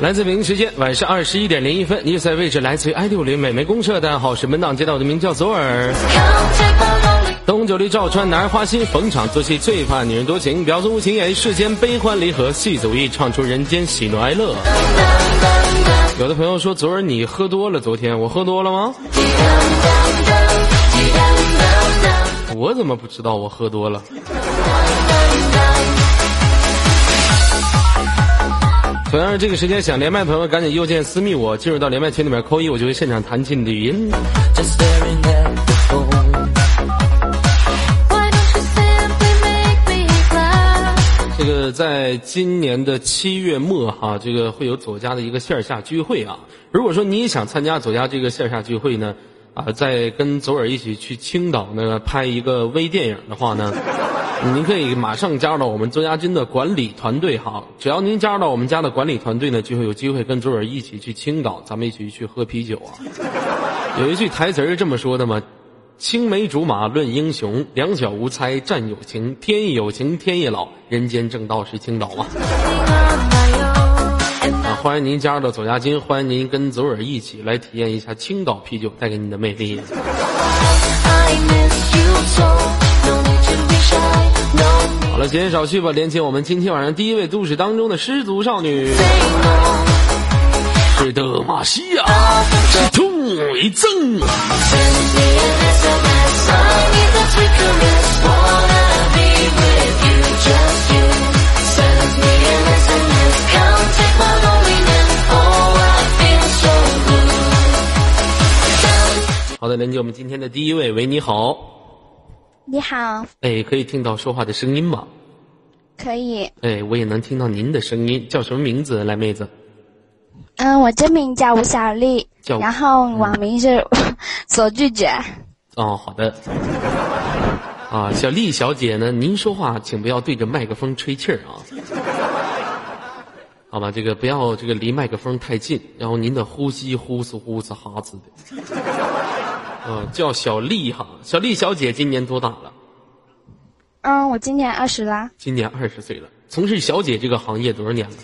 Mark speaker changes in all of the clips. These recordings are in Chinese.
Speaker 1: 来自北京时间晚上二十一点零一分，你在位置来自于 i 六零美眉公社，大家好，是门档接到我的名叫左耳。东九里赵川，男儿花心，逢场作戏，最怕女人多情，婊子无情演世间悲欢离合，戏子无意唱出人间喜怒哀乐。有的朋友说，昨儿你喝多了，昨天我喝多了吗？我怎么不知道我喝多了？同样是这个时间想连麦的朋友，赶紧右键私密我，进入到连麦群里面扣一，我就会现场弹起你的语音。这个在今年的七月末哈，这个会有左家的一个线下聚会啊。如果说你也想参加左家这个线下聚会呢，啊，在跟左耳一起去青岛呢拍一个微电影的话呢。您可以马上加入到我们周家军的管理团队哈，只要您加入到我们家的管理团队呢，就会有机会跟周尔一起去青岛，咱们一起去喝啤酒啊。有一句台词是这么说的嘛：“青梅竹马论英雄，两小无猜战友情，天亦有情天亦老，人间正道是青岛啊。”啊，欢迎您加入到左家军，欢迎您跟左耳一起来体验一下青岛啤酒带给您的魅力。好了，闲言少叙吧，连接我们今天晚上第一位都市当中的失足少女，是德玛西亚，是突围症。好的，连接我们今天的第一位，喂，你好。
Speaker 2: 你好，
Speaker 1: 哎，可以听到说话的声音吗？
Speaker 2: 可以。
Speaker 1: 哎，我也能听到您的声音，叫什么名字？来，妹子。
Speaker 2: 嗯，我真名叫吴小丽，然后网名是所拒绝。
Speaker 1: 哦，好的。啊，小丽小姐呢？您说话请不要对着麦克风吹气儿啊。好吧，这个不要这个离麦克风太近，然后您的呼吸呼哧呼哧哈哧的。嗯，叫小丽哈，小丽小姐今年多大了？
Speaker 2: 嗯，我今年二十啦。
Speaker 1: 今年二十岁了，从事小姐这个行业多少年了？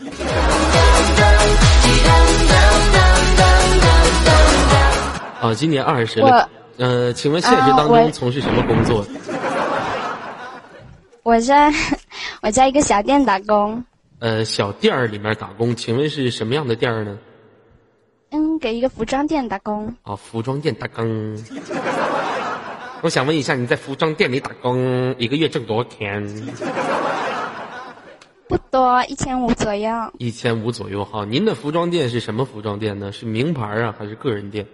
Speaker 1: 啊，今年二十了。呃，请问现实当中从事什么工作？
Speaker 2: 我在 我在一个小店打工。
Speaker 1: 呃，小店儿里面打工，请问是什么样的店儿呢？
Speaker 2: 嗯，给一个服装店打工。
Speaker 1: 啊，服装店打工。我想问一下，你在服装店里打工，一个月挣多少钱？
Speaker 2: 不多，一千五左右。
Speaker 1: 一千五左右哈。您的服装店是什么服装店呢？是名牌啊，还是个人店？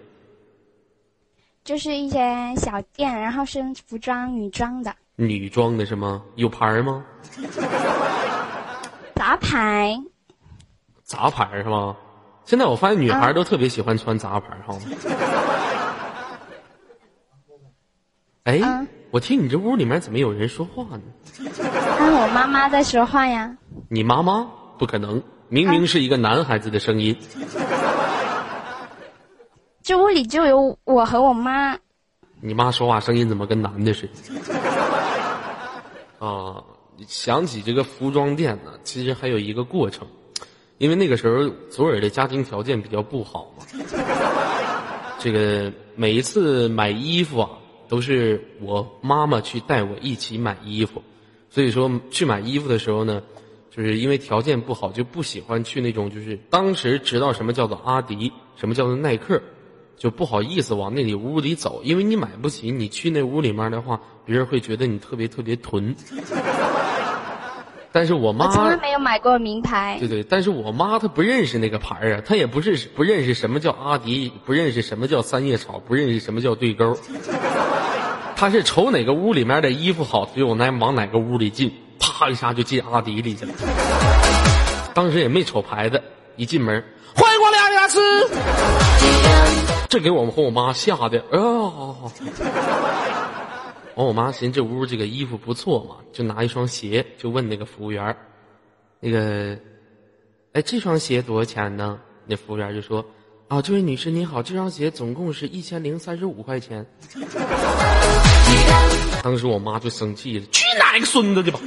Speaker 2: 就是一些小店，然后是服装女装的。
Speaker 1: 女装的是吗？有牌吗？
Speaker 2: 杂牌。
Speaker 1: 杂牌是吗？现在我发现女孩都特别喜欢穿杂牌哈。哎，我听你这屋里面怎么有人说话呢？
Speaker 2: 那我妈妈在说话呀。
Speaker 1: 你妈妈？不可能，明明是一个男孩子的声音。
Speaker 2: 这屋里就有我和我妈。
Speaker 1: 你妈说话声音怎么跟男的似的？啊，想起这个服装店呢，其实还有一个过程。因为那个时候左耳的家庭条件比较不好嘛，这个每一次买衣服啊，都是我妈妈去带我一起买衣服，所以说去买衣服的时候呢，就是因为条件不好，就不喜欢去那种就是当时知道什么叫做阿迪，什么叫做耐克，就不好意思往那里屋里走，因为你买不起，你去那屋里面的话，别人会觉得你特别特别囤。但是我妈
Speaker 2: 从来没有买过名牌。
Speaker 1: 对对，但是我妈她不认识那个牌儿啊，她也不是不认识什么叫阿迪，不认识什么叫三叶草，不认识什么叫对勾。她是瞅哪个屋里面的衣服好，就往哪往哪个屋里进，啪一下就进阿迪里去了。当时也没瞅牌子，一进门，欢迎光临阿迪达斯。这给我们和我妈吓的，啊！完，我妈寻思这屋这个衣服不错嘛，就拿一双鞋，就问那个服务员那个，哎，这双鞋多少钱呢？”那服务员就说：“啊，这位女士您好，这双鞋总共是一千零三十五块钱。”当时我妈就生气了：“去哪个孙子的吧！”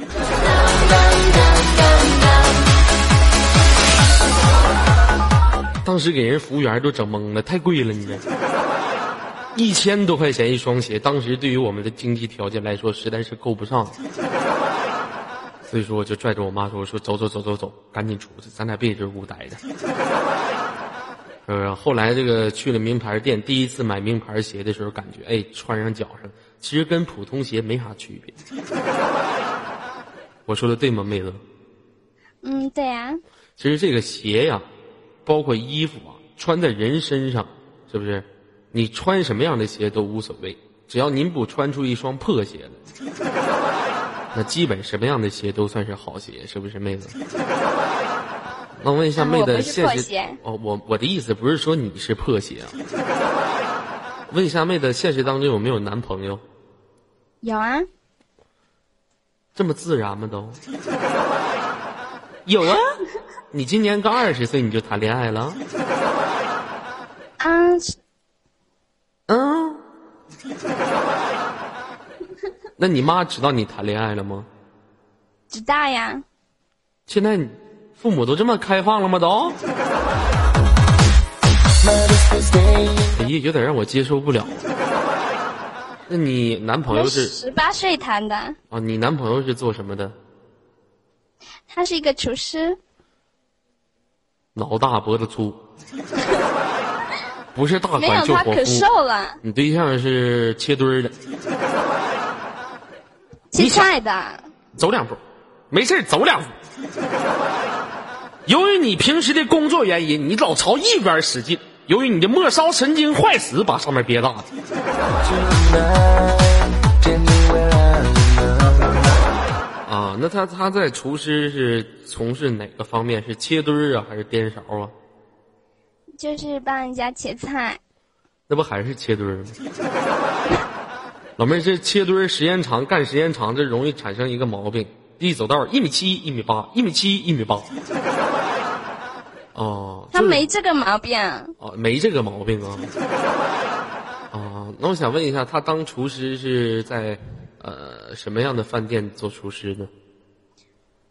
Speaker 1: 当时给人服务员都整懵了，太贵了，你这一千多块钱一双鞋，当时对于我们的经济条件来说，实在是够不上。所以说，我就拽着我妈说：“我说走走走走走，赶紧出去，咱俩别在这屋待着。”呃，后来这个去了名牌店，第一次买名牌鞋的时候，感觉哎，穿上脚上其实跟普通鞋没啥区别。我说的对吗，妹子？
Speaker 2: 嗯，对呀。
Speaker 1: 其实这个鞋呀，包括衣服啊，穿在人身上，是不是？你穿什么样的鞋都无所谓，只要您不穿出一双破鞋来，那基本什么样的鞋都算是好鞋，是不是，妹子？那我问一下妹子，现实哦，我我的意思不是说你是破鞋啊。问一下妹子，现实当中有没有男朋友？
Speaker 2: 有啊。
Speaker 1: 这么自然吗？都。有啊。你今年刚二十岁你就谈恋爱了？
Speaker 2: 啊。
Speaker 1: 嗯。那你妈知道你谈恋爱了吗？
Speaker 2: 知道呀。
Speaker 1: 现在。父母都这么开放了吗？都，哎呀，有点让我接受不了。那你男朋友是
Speaker 2: 十八岁谈的？
Speaker 1: 哦，你男朋友是做什么的？
Speaker 2: 他是一个厨师。
Speaker 1: 脑大脖子粗，不是大款就
Speaker 2: 没有他可瘦了。
Speaker 1: 你对象是切墩儿的，
Speaker 2: 切菜的。
Speaker 1: 走两步，没事走两步。由于你平时的工作原因，你老朝一边使劲。由于你的末梢神经坏死，把上面憋大了。啊，那他他在厨师是从事哪个方面？是切墩儿啊，还是颠勺啊？
Speaker 2: 就是帮人家切菜。
Speaker 1: 那不还是切墩儿吗？老妹儿，这切墩儿时间长，干时间长，这容易产生一个毛病。一走道一米七一米八一米七一米八，哦，
Speaker 2: 他没这个毛病。
Speaker 1: 哦，没这个毛病啊。哦，那我想问一下，他当厨师是在呃什么样的饭店做厨师呢？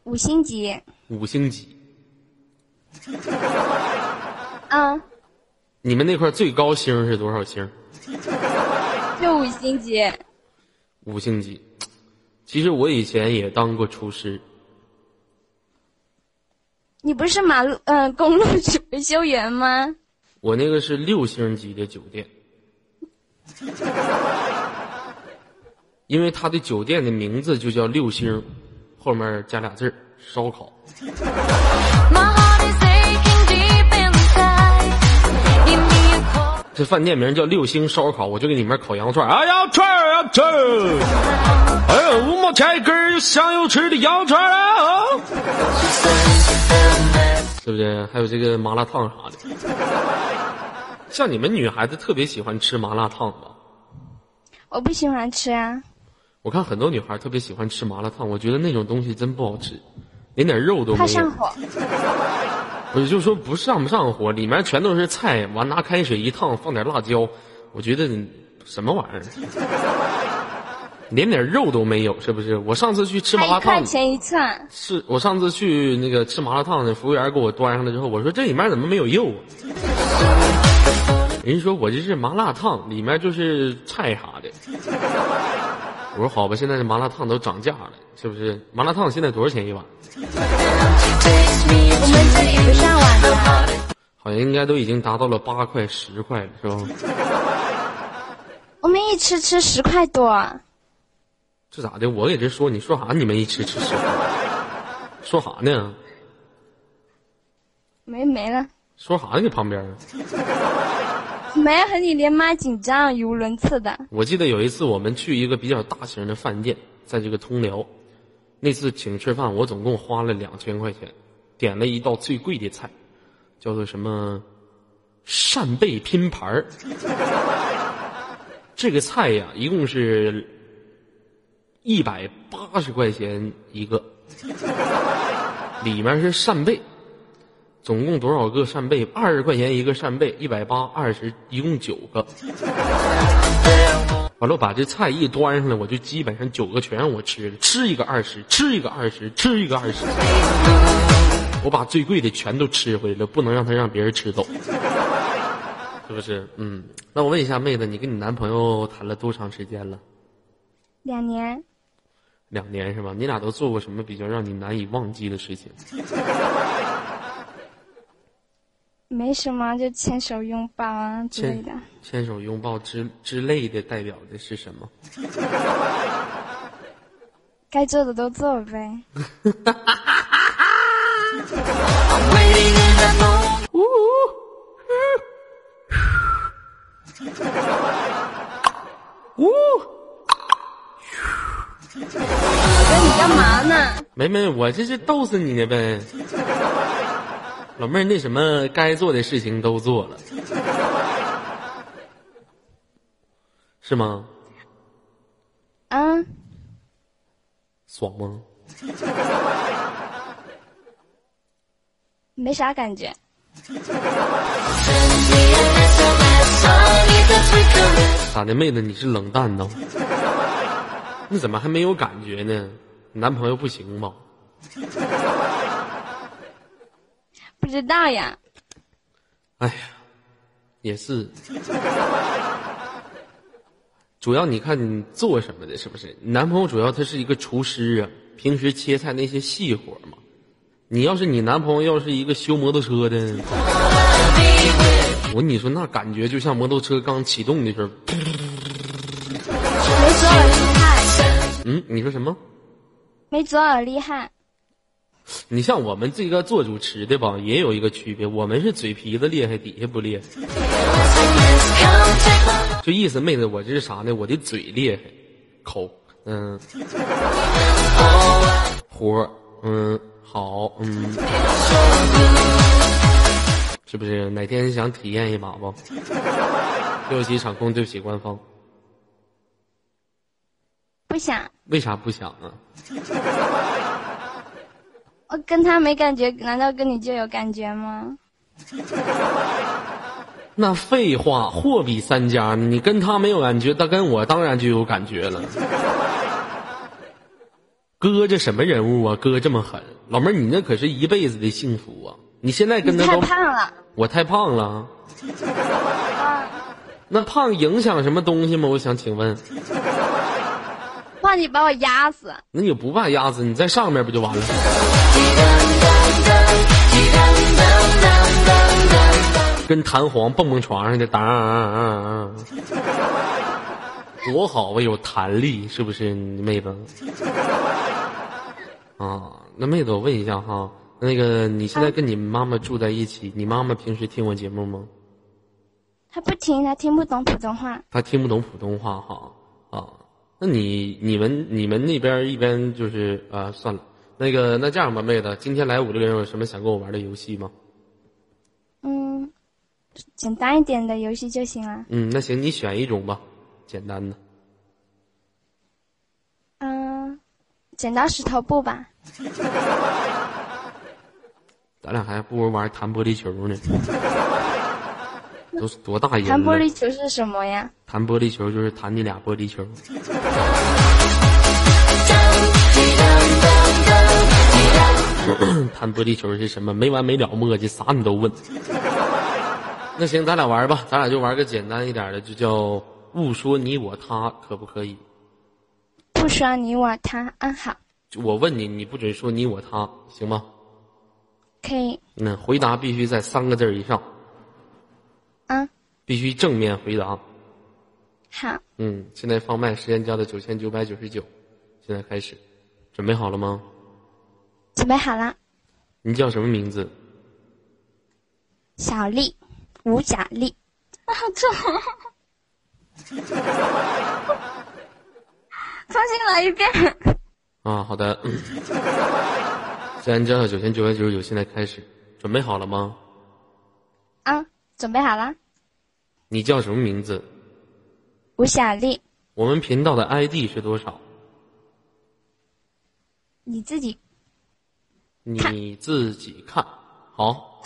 Speaker 2: 五星级。
Speaker 1: 五星级。
Speaker 2: 啊。
Speaker 1: 你们那块最高星是多少星？
Speaker 2: 就五星级。
Speaker 1: 五星级。其实我以前也当过厨师。
Speaker 2: 你不是马路嗯公路维修员吗？
Speaker 1: 我那个是六星级的酒店，因为他的酒店的名字就叫六星，后面加俩字儿烧烤。这饭店名叫六星烧烤，我就给你们烤羊肉串哎呀，串儿呀串哎呀，五毛钱一根又香又吃的羊肉串啊！是不是？还有这个麻辣烫啥的。像你们女孩子特别喜欢吃麻辣烫吧？
Speaker 2: 我不喜欢吃啊。
Speaker 1: 我看很多女孩特别喜欢吃麻辣烫，我觉得那种东西真不好吃，连点肉都没有。
Speaker 2: 上火。
Speaker 1: 我就说不上不上火，里面全都是菜，完拿开水一烫，放点辣椒，我觉得什么玩意儿，连点肉都没有，是不是？我上次去吃麻辣烫，
Speaker 2: 一块钱一串。
Speaker 1: 是我上次去那个吃麻辣烫的服务员给我端上来之后，我说这里面怎么没有肉？人家说我这是麻辣烫，里面就是菜啥的。我说好吧，现在这麻辣烫都涨价了，是不是？麻辣烫现在多少钱一碗？
Speaker 2: 我们这里不上网的，
Speaker 1: 好像应该都已经达到了八块、十块了，是吧？
Speaker 2: 我们一吃吃十块多。
Speaker 1: 这咋的？我给这说，你说啥？你们一吃吃十块？说啥呢？
Speaker 2: 没没了。
Speaker 1: 说啥呢？你旁边？
Speaker 2: 没和你连麦紧张，语无伦次的。
Speaker 1: 我记得有一次我们去一个比较大型的饭店，在这个通辽。那次请吃饭，我总共花了两千块钱，点了一道最贵的菜，叫做什么扇贝拼盘儿。这个菜呀，一共是一百八十块钱一个，里面是扇贝，总共多少个扇贝？二十块钱一个扇贝，一百八二十，一共九个。完了，把这菜一端上来，我就基本上九个全让我吃了，吃一个二十，吃一个二十，吃一个二十。我把最贵的全都吃回来了，不能让他让别人吃走，是不是？嗯，那我问一下妹子，你跟你男朋友谈了多长时间了？
Speaker 2: 两年。
Speaker 1: 两年是吧？你俩都做过什么比较让你难以忘记的事情？
Speaker 2: 没什么，就牵手拥抱啊之类的。
Speaker 1: 牵手拥抱之之类的代表的是什么？
Speaker 2: 该做的都做呗。呜。哥，你干嘛呢？
Speaker 1: 没没，我这是逗死你呢呗。老妹儿，那什么，该做的事情都做了，是吗？
Speaker 2: 嗯。
Speaker 1: 爽吗？
Speaker 2: 没啥感觉。
Speaker 1: 咋的，妹子，你是冷淡呢？你怎么还没有感觉呢？男朋友不行吗？
Speaker 2: 不知道呀。
Speaker 1: 哎呀，也是。主要你看你做什么的，是不是？你男朋友主要他是一个厨师啊，平时切菜那些细活嘛。你要是你男朋友要是一个修摩托车的，我跟你说那感觉就像摩托车刚启动的时候。
Speaker 2: 没左耳厉害。
Speaker 1: 嗯，你说什么？
Speaker 2: 没左耳厉害。
Speaker 1: 你像我们这个做主持的吧，也有一个区别，我们是嘴皮子厉害，底下不厉害。就意思，妹子，我这是啥呢？我的嘴厉害，口，嗯，活，嗯，好，嗯，是不是？哪天想体验一把不？对不起场控，对不起官方。
Speaker 2: 不想。
Speaker 1: 为啥不想啊？
Speaker 2: 我跟他没感觉，难道跟你就有感觉吗？
Speaker 1: 那废话，货比三家，你跟他没有感觉，他跟我当然就有感觉了。哥，这什么人物啊？哥这么狠，老妹儿，你那可是一辈子的幸福啊！你现在跟他
Speaker 2: 太胖了，
Speaker 1: 我太胖了。那胖影响什么东西吗？我想请问。
Speaker 2: 怕你把我压死，
Speaker 1: 那你不怕压死？你在上面不就完了？跟弹簧蹦蹦床上的，当，多好啊！有弹力，是不是妹子？啊，那妹子，我问一下哈，那个你现在跟你妈妈住在一起，你妈妈平时听我节目吗？
Speaker 2: 她不听，她听不懂普通话。
Speaker 1: 她听不懂普通话哈啊。那你你们你们那边一般就是啊，算了，那个那这样吧，妹子，今天来五个人，有什么想跟我玩的游戏吗？
Speaker 2: 嗯，简单一点的游戏就行了。
Speaker 1: 嗯，那行，你选一种吧，简单的。
Speaker 2: 嗯，剪刀石头布吧。
Speaker 1: 咱俩还不如玩弹玻璃球呢。都是多大人？
Speaker 2: 弹玻璃球是什么呀？
Speaker 1: 弹玻璃球就是弹你俩玻璃球。弹玻璃球是什么？没完没了磨叽，啥你都问。那行，咱俩玩吧，咱俩就玩个简单一点的，就叫勿说你我他，可不可以？
Speaker 2: 不说你我他，嗯，好。
Speaker 1: 我问你，你不准说你我他，行吗？
Speaker 2: 可以。
Speaker 1: 那回答必须在三个字以上。
Speaker 2: 啊！
Speaker 1: 必须正面回答。
Speaker 2: 好。
Speaker 1: 嗯，现在放麦，时间交的九千九百九十九，现在开始，准备好了吗？
Speaker 2: 准备好了。
Speaker 1: 你叫什么名字？
Speaker 2: 小丽，吴小丽。啊，错。重新来一遍。
Speaker 1: 啊，好的。时间交的九千九百九十九，现在开始，准备好了吗？
Speaker 2: 啊。准备好了。
Speaker 1: 你叫什么名字？
Speaker 2: 吴小丽。
Speaker 1: 我们频道的 ID 是多少？
Speaker 2: 你自己。
Speaker 1: 你自己看好。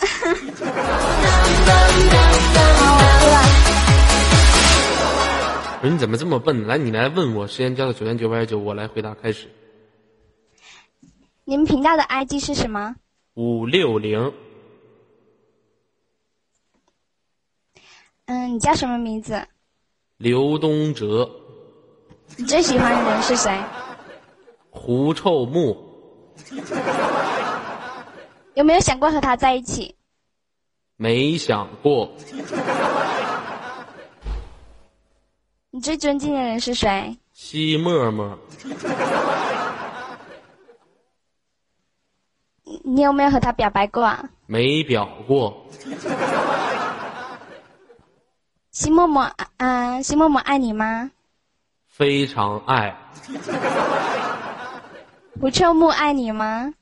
Speaker 1: 不是你怎么这么笨？来，你来问我，时间交到九千九百九，我来回答。开始。
Speaker 2: 你们频道的 ID 是什么？
Speaker 1: 五六零。
Speaker 2: 嗯，你叫什么名字？
Speaker 1: 刘东哲。
Speaker 2: 你最喜欢的人是谁？
Speaker 1: 狐臭木。
Speaker 2: 有没有想过和他在一起？
Speaker 1: 没想过。
Speaker 2: 你最尊敬的人是谁？
Speaker 1: 西沫沫。
Speaker 2: 你有没有和他表白过啊？
Speaker 1: 没表过。
Speaker 2: 西沫沫，啊，西沫沫爱你吗？
Speaker 1: 非常爱。
Speaker 2: 胡秋木爱你吗？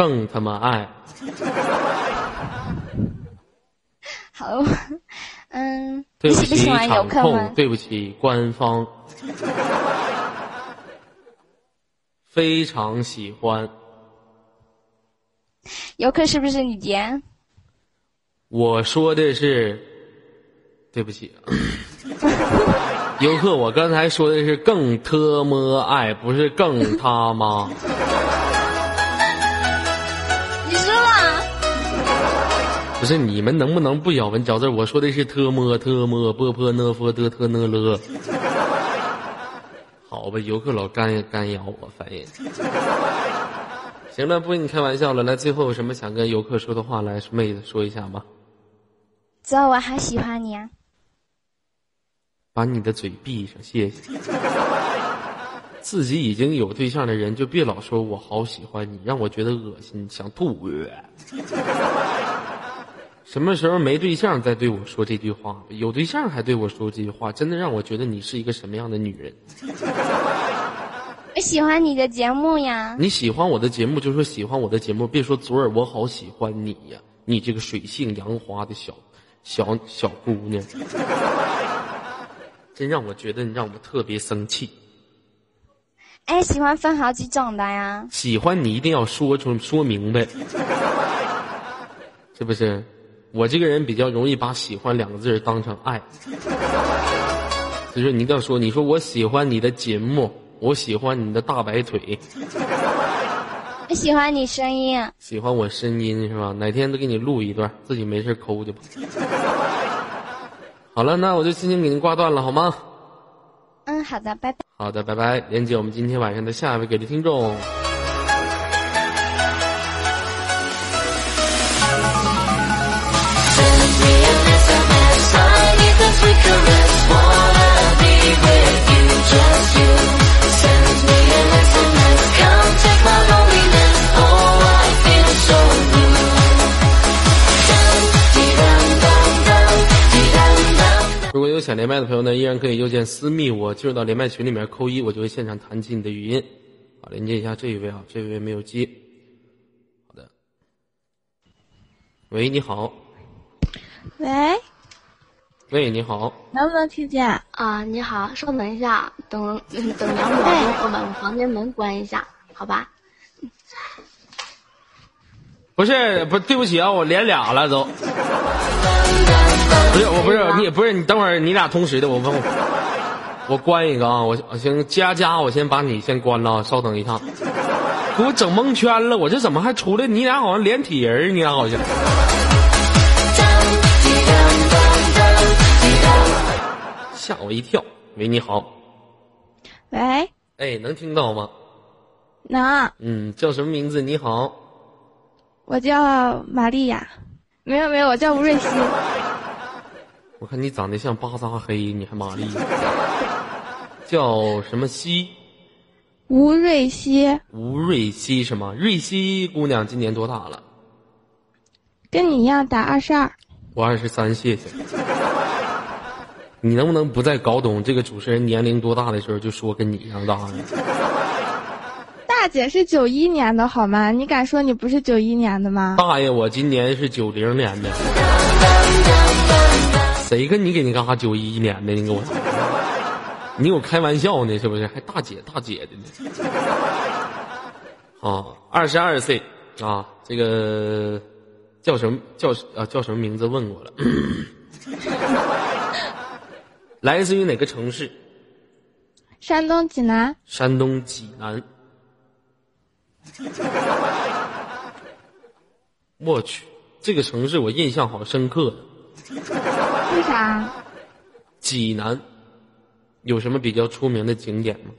Speaker 1: 更他妈爱。
Speaker 2: 好，嗯。
Speaker 1: 对不起，
Speaker 2: 场
Speaker 1: 控。对不起，官方。非常喜欢。
Speaker 2: 游客是不是你爹？
Speaker 1: 我说的是，对不起。游客，我刚才说的是更特么爱，不是更他妈。不是你们能不能不咬文嚼字？我说的是特么特么波波呢佛的特呢了。好吧，游客老干干咬我烦人。行了，不跟你开玩笑了。来，最后有什么想跟游客说的话？来，妹子说一下吧。
Speaker 2: 走，我还喜欢你啊。
Speaker 1: 把你的嘴闭上，谢谢。自己已经有对象的人，就别老说我好喜欢你，让我觉得恶心，想吐。什么时候没对象再对我说这句话？有对象还对我说这句话，真的让我觉得你是一个什么样的女人？
Speaker 2: 我喜欢你的节目呀。
Speaker 1: 你喜欢我的节目就说喜欢我的节目，别说昨儿我好喜欢你呀，你这个水性杨花的小小小姑娘。真让我觉得你让我特别生气。
Speaker 2: 哎，喜欢分好几种的呀。
Speaker 1: 喜欢你一定要说出说明白，是不是？我这个人比较容易把喜欢两个字当成爱，所以说你一定要说，你说我喜欢你的节目，我喜欢你的大白腿，
Speaker 2: 我喜欢你声音，
Speaker 1: 喜欢我声音是吧？哪天都给你录一段，自己没事抠去吧。好了，那我就轻轻给您挂断了，好吗？
Speaker 2: 嗯，好的，拜拜。
Speaker 1: 好的，拜拜。连接我们今天晚上的下一位给力听众。如果有想连麦的朋友呢，依然可以右键私密我，进入到连麦群里面扣一，我就会现场弹起你的语音。好，连接一下这一位啊，这一位没有接。好的，喂，你好。
Speaker 3: 喂。
Speaker 1: 喂，你好。
Speaker 3: 能不能听见
Speaker 4: 啊？你好，稍等一下，等 等两秒钟，我把我房间门关一下，好吧？
Speaker 1: 不是，不对不起啊，我连俩了都。不是，我不是你，不是你，等会儿你俩同时的，我问我，我关一个啊，我行，佳佳，我先把你先关了，稍等一下，给我整蒙圈了，我这怎么还出来？你俩好像连体人，你俩好像，吓我一跳。喂，你好。
Speaker 3: 喂。
Speaker 1: 哎，能听到吗？
Speaker 3: 能。
Speaker 1: 嗯，叫什么名字？你好。
Speaker 3: 我叫玛丽亚。没有没有，我叫吴瑞希。
Speaker 1: 我看你长得像巴扎黑，你还玛丽？叫什么希？
Speaker 3: 吴瑞希。
Speaker 1: 吴瑞希是吗？瑞希姑娘今年多大了？
Speaker 3: 跟你一样大，二十二。
Speaker 1: 我二十三，谢谢。你能不能不再搞懂这个主持人年龄多大的时候就说跟你一样大呢？
Speaker 3: 大姐是九一年的好吗？你敢说你不是九一年的吗？
Speaker 1: 大爷，我今年是九零年的。谁跟你给你干哈？九一年的，你给我，你有开玩笑呢？是不是？还大姐大姐的呢？啊，二十二岁啊，这个叫什么叫啊叫什么名字？问过了。来自于哪个城市？
Speaker 3: 山东济南。
Speaker 1: 山东济南。我去，这个城市我印象好深刻。
Speaker 5: 为啥？
Speaker 1: 济南有什么比较出名的景点吗？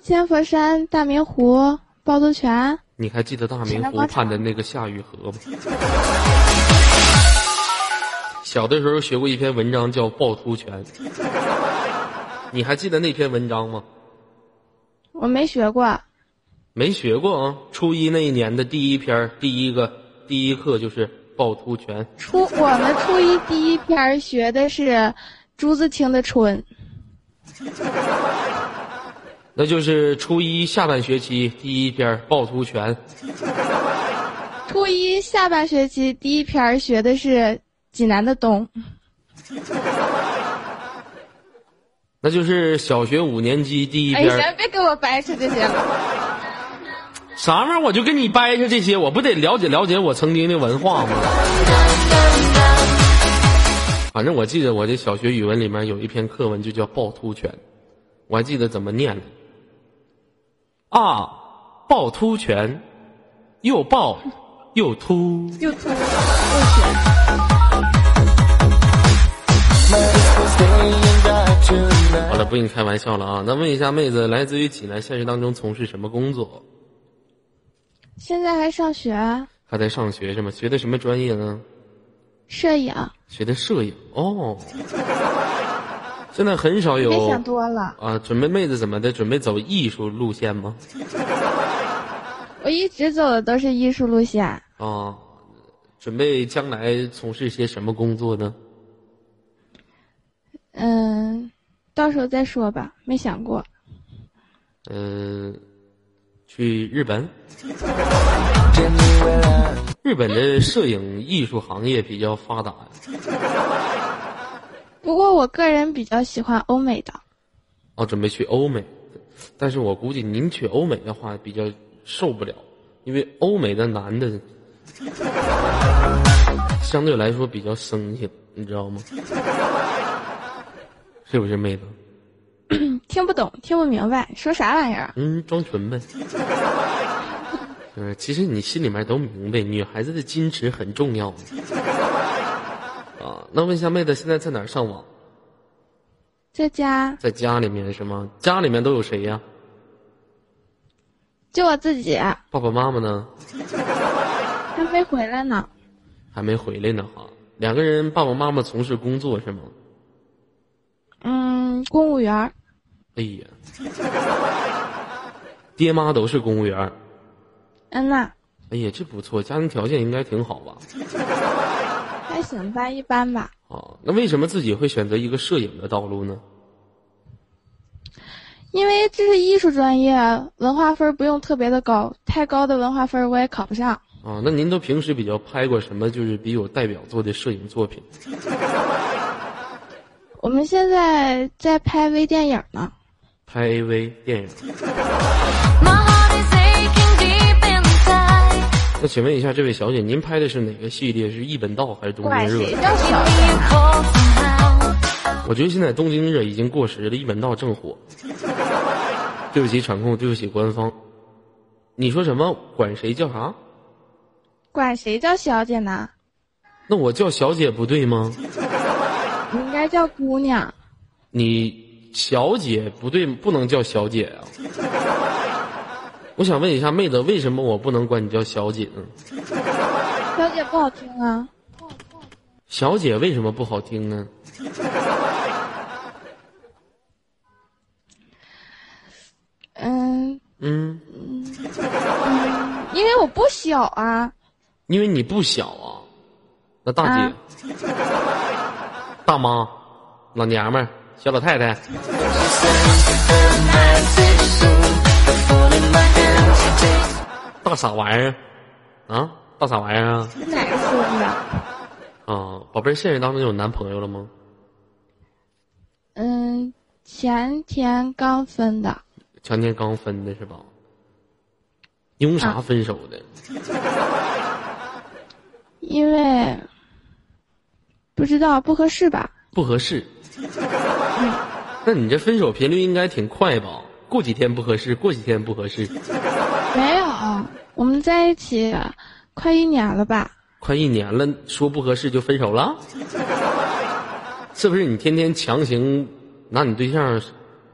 Speaker 5: 千佛山、大明湖、趵突泉。
Speaker 1: 你还记得大明湖畔的那个夏雨荷吗？小的时候学过一篇文章叫《趵突泉》，你还记得那篇文章吗？
Speaker 5: 我没学过。
Speaker 1: 没学过啊！初一那一年的第一篇第一个第一课就是趵突泉。
Speaker 5: 初我们初一第一篇学的是朱自清的《春》。
Speaker 1: 那就是初一下半学期第一篇趵突泉。
Speaker 5: 初一下半学期第一篇学的是济南的冬。
Speaker 1: 那就是小学五年级第一篇。
Speaker 5: 哎，行，别给我掰扯这些了。
Speaker 1: 啥玩意儿？我就跟你掰扯这些，我不得了解了解我曾经的文化吗？反正我记得我这小学语文里面有一篇课文就叫《趵突泉》，我还记得怎么念呢？啊，趵突泉，又趵又突，
Speaker 5: 又突又
Speaker 1: 泉。好了，不跟你开玩笑了啊！那问一下妹子，来自于济南，现实当中从事什么工作？
Speaker 5: 现在还上学，
Speaker 1: 还在上学是吗？学的什么专业呢？
Speaker 5: 摄影。
Speaker 1: 学的摄影哦。现在很少有。
Speaker 5: 别想多了
Speaker 1: 啊！准备妹子怎么的？准备走艺术路线吗？
Speaker 5: 我一直走的都是艺术路线。
Speaker 1: 啊，准备将来从事些什么工作呢？
Speaker 5: 嗯，到时候再说吧，没想过。
Speaker 1: 嗯。去日本，日本的摄影艺术行业比较发达呀。
Speaker 5: 不过我个人比较喜欢欧美的。
Speaker 1: 哦，准备去欧美，但是我估计您去欧美的话比较受不了，因为欧美的男的相对来说比较生性，你知道吗？是不是妹子？
Speaker 5: 听不懂，听不明白，说啥玩意儿？
Speaker 1: 嗯，装纯呗。嗯，其实你心里面都明白，女孩子的矜持很重要。啊，那问一下妹子，现在在哪儿上网？
Speaker 5: 在家。
Speaker 1: 在家里面是吗？家里面都有谁呀？
Speaker 5: 就我自己。
Speaker 1: 爸爸妈妈呢？
Speaker 5: 还没回来呢。
Speaker 1: 还没回来呢哈。两个人，爸爸妈妈从事工作是吗？
Speaker 5: 嗯，公务员。
Speaker 1: 哎呀，爹妈都是公务员。
Speaker 5: 嗯呐。
Speaker 1: 哎呀，这不错，家庭条件应该挺好吧？
Speaker 5: 还行吧，一般吧。
Speaker 1: 哦，那为什么自己会选择一个摄影的道路呢？
Speaker 5: 因为这是艺术专业，文化分不用特别的高，太高的文化分我也考不上。
Speaker 1: 啊，那您都平时比较拍过什么？就是比有代表作的摄影作品？
Speaker 5: 我们现在在拍微电影呢。
Speaker 1: 拍 AV 电影。那请问一下，这位小姐，您拍的是哪个系列？是一本道还是东京热？我觉得现在东京热已经过时了，一本道正火。对不起场控，对不起官方。你说什么？管谁叫啥？
Speaker 5: 管谁叫小姐呢？
Speaker 1: 那我叫小姐不对吗？
Speaker 5: 叫姑娘。
Speaker 1: 你。小姐不对，不能叫小姐啊！我想问一下妹子，为什么我不能管你叫小姐呢？
Speaker 5: 小姐不好听啊！
Speaker 1: 小姐为什么不好听呢？
Speaker 5: 嗯
Speaker 1: 嗯
Speaker 5: 嗯，因为我不小啊。
Speaker 1: 因为你不小啊，那大姐、大妈、老娘们儿。小老太太，大傻玩意儿？啊，大傻玩意儿啊？
Speaker 5: 哪个说的？
Speaker 1: 啊，宝贝儿，现实当中有男朋友了吗？
Speaker 5: 嗯，前天刚分的。
Speaker 1: 前天刚分的是吧？因为啥分手的？
Speaker 5: 因为不知道不合适吧？
Speaker 1: 不合适。那你这分手频率应该挺快吧？过几天不合适，过几天不合适。
Speaker 5: 没有，我们在一起快一年了吧？
Speaker 1: 快一年了，说不合适就分手了？是不是你天天强行拿你对象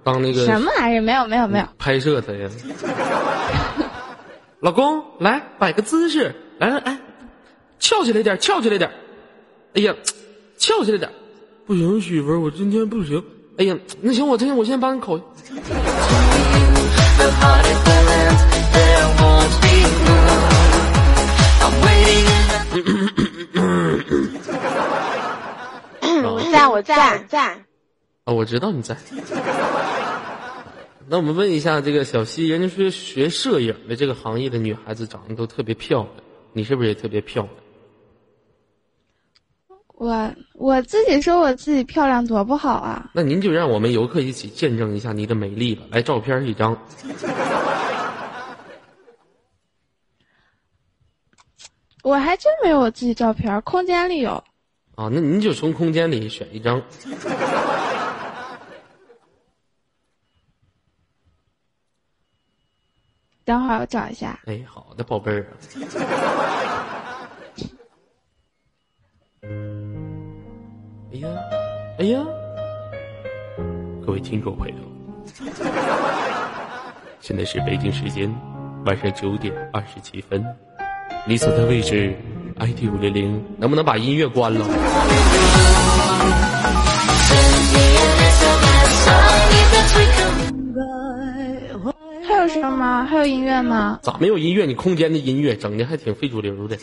Speaker 1: 当那个
Speaker 5: 什么玩意儿？没有没有没有，
Speaker 1: 拍摄他呀？老公，来摆个姿势，来来来，翘起来点，翘起来点。哎呀，翘起来点，不行，媳妇儿，我今天不行。哎呀，那行，我今天我先帮你口。
Speaker 6: 我 在，我在，我在。
Speaker 1: 啊，我知道你在。那我们问一下这个小西，人家说学摄影的这个行业的女孩子长得都特别漂亮，你是不是也特别漂亮？
Speaker 5: 我我自己说我自己漂亮多不好啊！
Speaker 1: 那您就让我们游客一起见证一下你的美丽吧。来，照片一张。
Speaker 5: 我还真没有我自己照片，空间里有。
Speaker 1: 啊，那您就从空间里选一张。
Speaker 5: 等会儿我找一下。
Speaker 1: 哎，好的，宝贝儿。哎呀，哎呀！各位听众朋友，现在是北京时间晚上九点二十七分，你所在位置 ID 五零零，能不能把音乐关了？
Speaker 5: 还有什么吗？还有音乐吗？
Speaker 1: 咋没有音乐？你空间的音乐整的还挺非主流的。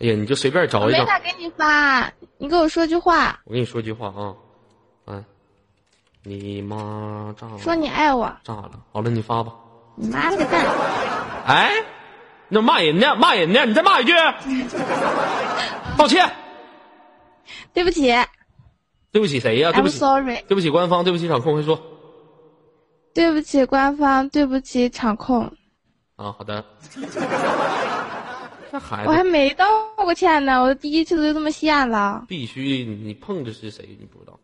Speaker 1: 哎呀，你就随便找一找。
Speaker 5: 没法给你发，你给我说句话。
Speaker 1: 我跟你说句话啊，哎，你妈炸了。
Speaker 5: 说你爱我。
Speaker 1: 炸了，好了，你发吧。
Speaker 5: 你妈了个蛋！
Speaker 1: 哎，那骂人呢？骂人呢？你再骂一句。道歉。
Speaker 5: 对不起。
Speaker 1: 对不起谁呀？对不起。
Speaker 5: Sorry。
Speaker 1: 对不起官方，对不起场控，快说。
Speaker 5: 对不起官方，对不起场控。
Speaker 1: 啊，好的。这孩子，
Speaker 5: 我还没道过歉呢，我第一次就这么陷了。
Speaker 1: 必须你碰的是谁？你不知道，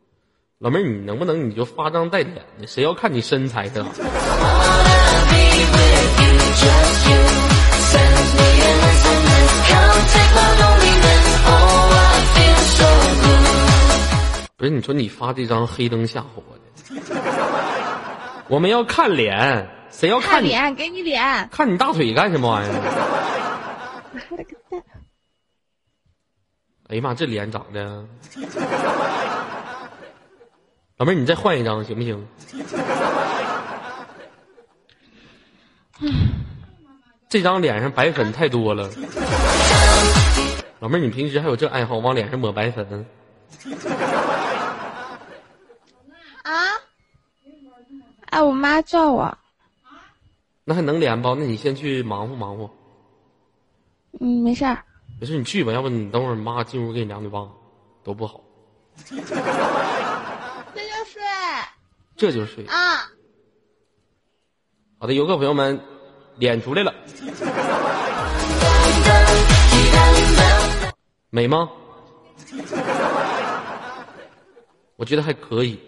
Speaker 1: 老妹儿，你能不能你就发张带脸的？谁要看你身材的？不是你说你发这张黑灯瞎火的，我们要看脸，谁要看
Speaker 5: 脸？给你脸，
Speaker 1: 看你大腿干什么玩意儿？
Speaker 5: 我了个蛋！
Speaker 1: 哎呀妈，这脸长的，老妹儿，你再换一张行不行？这张脸上白粉太多了。老妹儿，你平时还有这爱好，往脸上抹白粉？
Speaker 5: 啊？哎，我妈叫我。
Speaker 1: 那还能连不？那你先去忙活忙活。
Speaker 5: 嗯，没事儿。
Speaker 1: 没事，你去吧。要不你等会儿妈进屋给你两嘴巴，多不好。
Speaker 5: 这就睡。
Speaker 1: 这就睡。
Speaker 5: 啊。
Speaker 1: 好的，游客朋友们，脸出来了。美吗？我觉得还可以，